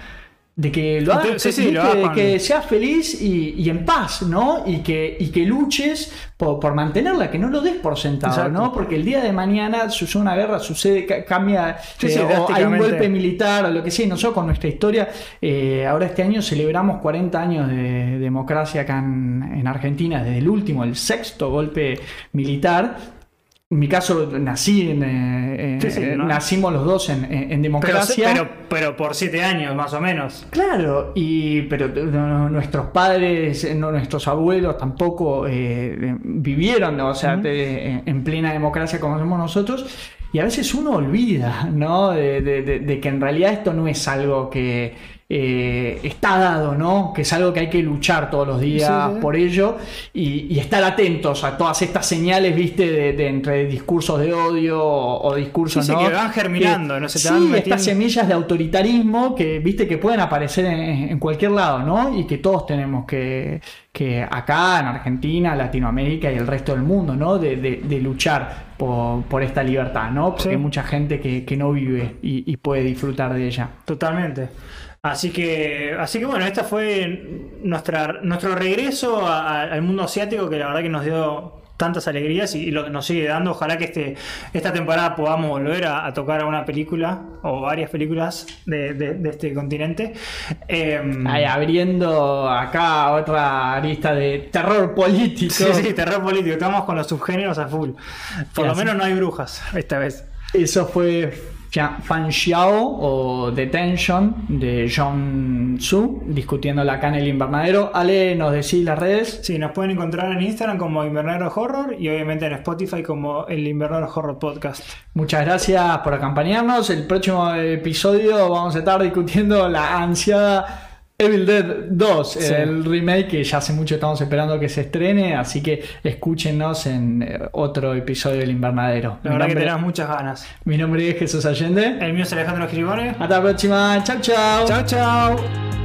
de que lo hagas, Sí, sí, lo que seas feliz y, y en paz, ¿no? Y que, y que luches por, por mantenerla, que no lo des por sentado, Exacto. ¿no? Porque el día de mañana sucede una guerra, sucede, ca- cambia, Sí, eh, o hay un golpe militar o lo que sea, y nosotros con nuestra historia, eh, ahora este año celebramos 40 años de democracia acá en, en Argentina, desde el último, el sexto golpe militar. En mi caso, nací en, eh, Sí, sí, eh, ¿no? nacimos los dos en, en- en Pero, democracia. pero, pero por siete años, más o menos. Claro, y pero no, nuestros padres, eh, no, nuestros abuelos tampoco eh, vivieron, o sea, en, en plena democracia como somos nosotros. Y a veces uno olvida, ¿no? De, de- de- de que en realidad esto no es algo que eh, está dado, ¿no? Que es algo que hay que luchar todos los días Sí, sí. por ello y, y estar atentos a todas estas señales, ¿viste? De, de entre discursos de odio o, o discursos, Sí, ¿no? que van germinando, ¿no? Se te sí, van estas semillas de autoritarismo que, viste, que pueden aparecer en, en cualquier lado, ¿no? Y que todos tenemos que, que acá, en Argentina, Latinoamérica y el resto del mundo, ¿no? De, de- de luchar por, por esta libertad, ¿no? Porque Sí. hay mucha gente que, que no vive y, y puede disfrutar de ella. Totalmente. Así que, así que bueno, esta fue nuestra, nuestro regreso a- a- al mundo asiático que la verdad que nos dio tantas alegrías y, y lo que nos sigue dando. Ojalá que este, esta temporada podamos volver a, a tocar una película o varias películas de, de- de este continente. Em, abriendo acá otra lista de terror político. sí, sí, terror político. Estamos con los subgéneros a full. Por lo menos no hay brujas esta vez. Eso fue Fan Xiao o Detention de John Su, discutiéndola acá en el invernadero. Ale, nos decís las redes. Sí, nos pueden encontrar en Instagram como Invernadero Horror y obviamente en Spotify como el Invernadero Horror Podcast. Muchas gracias por acompañarnos. El próximo episodio vamos a estar discutiendo la ansiada Evil Dead 2, Sí. el remake que ya hace mucho estamos esperando que se estrene, así que escúchenos en eh, otro episodio del invernadero. La Mi verdad que tenemos muchas ganas. mi nombre es Jesús Allende. El mío es Alejandro Giribone. Hasta la próxima. Chau, chau. Chao, chao.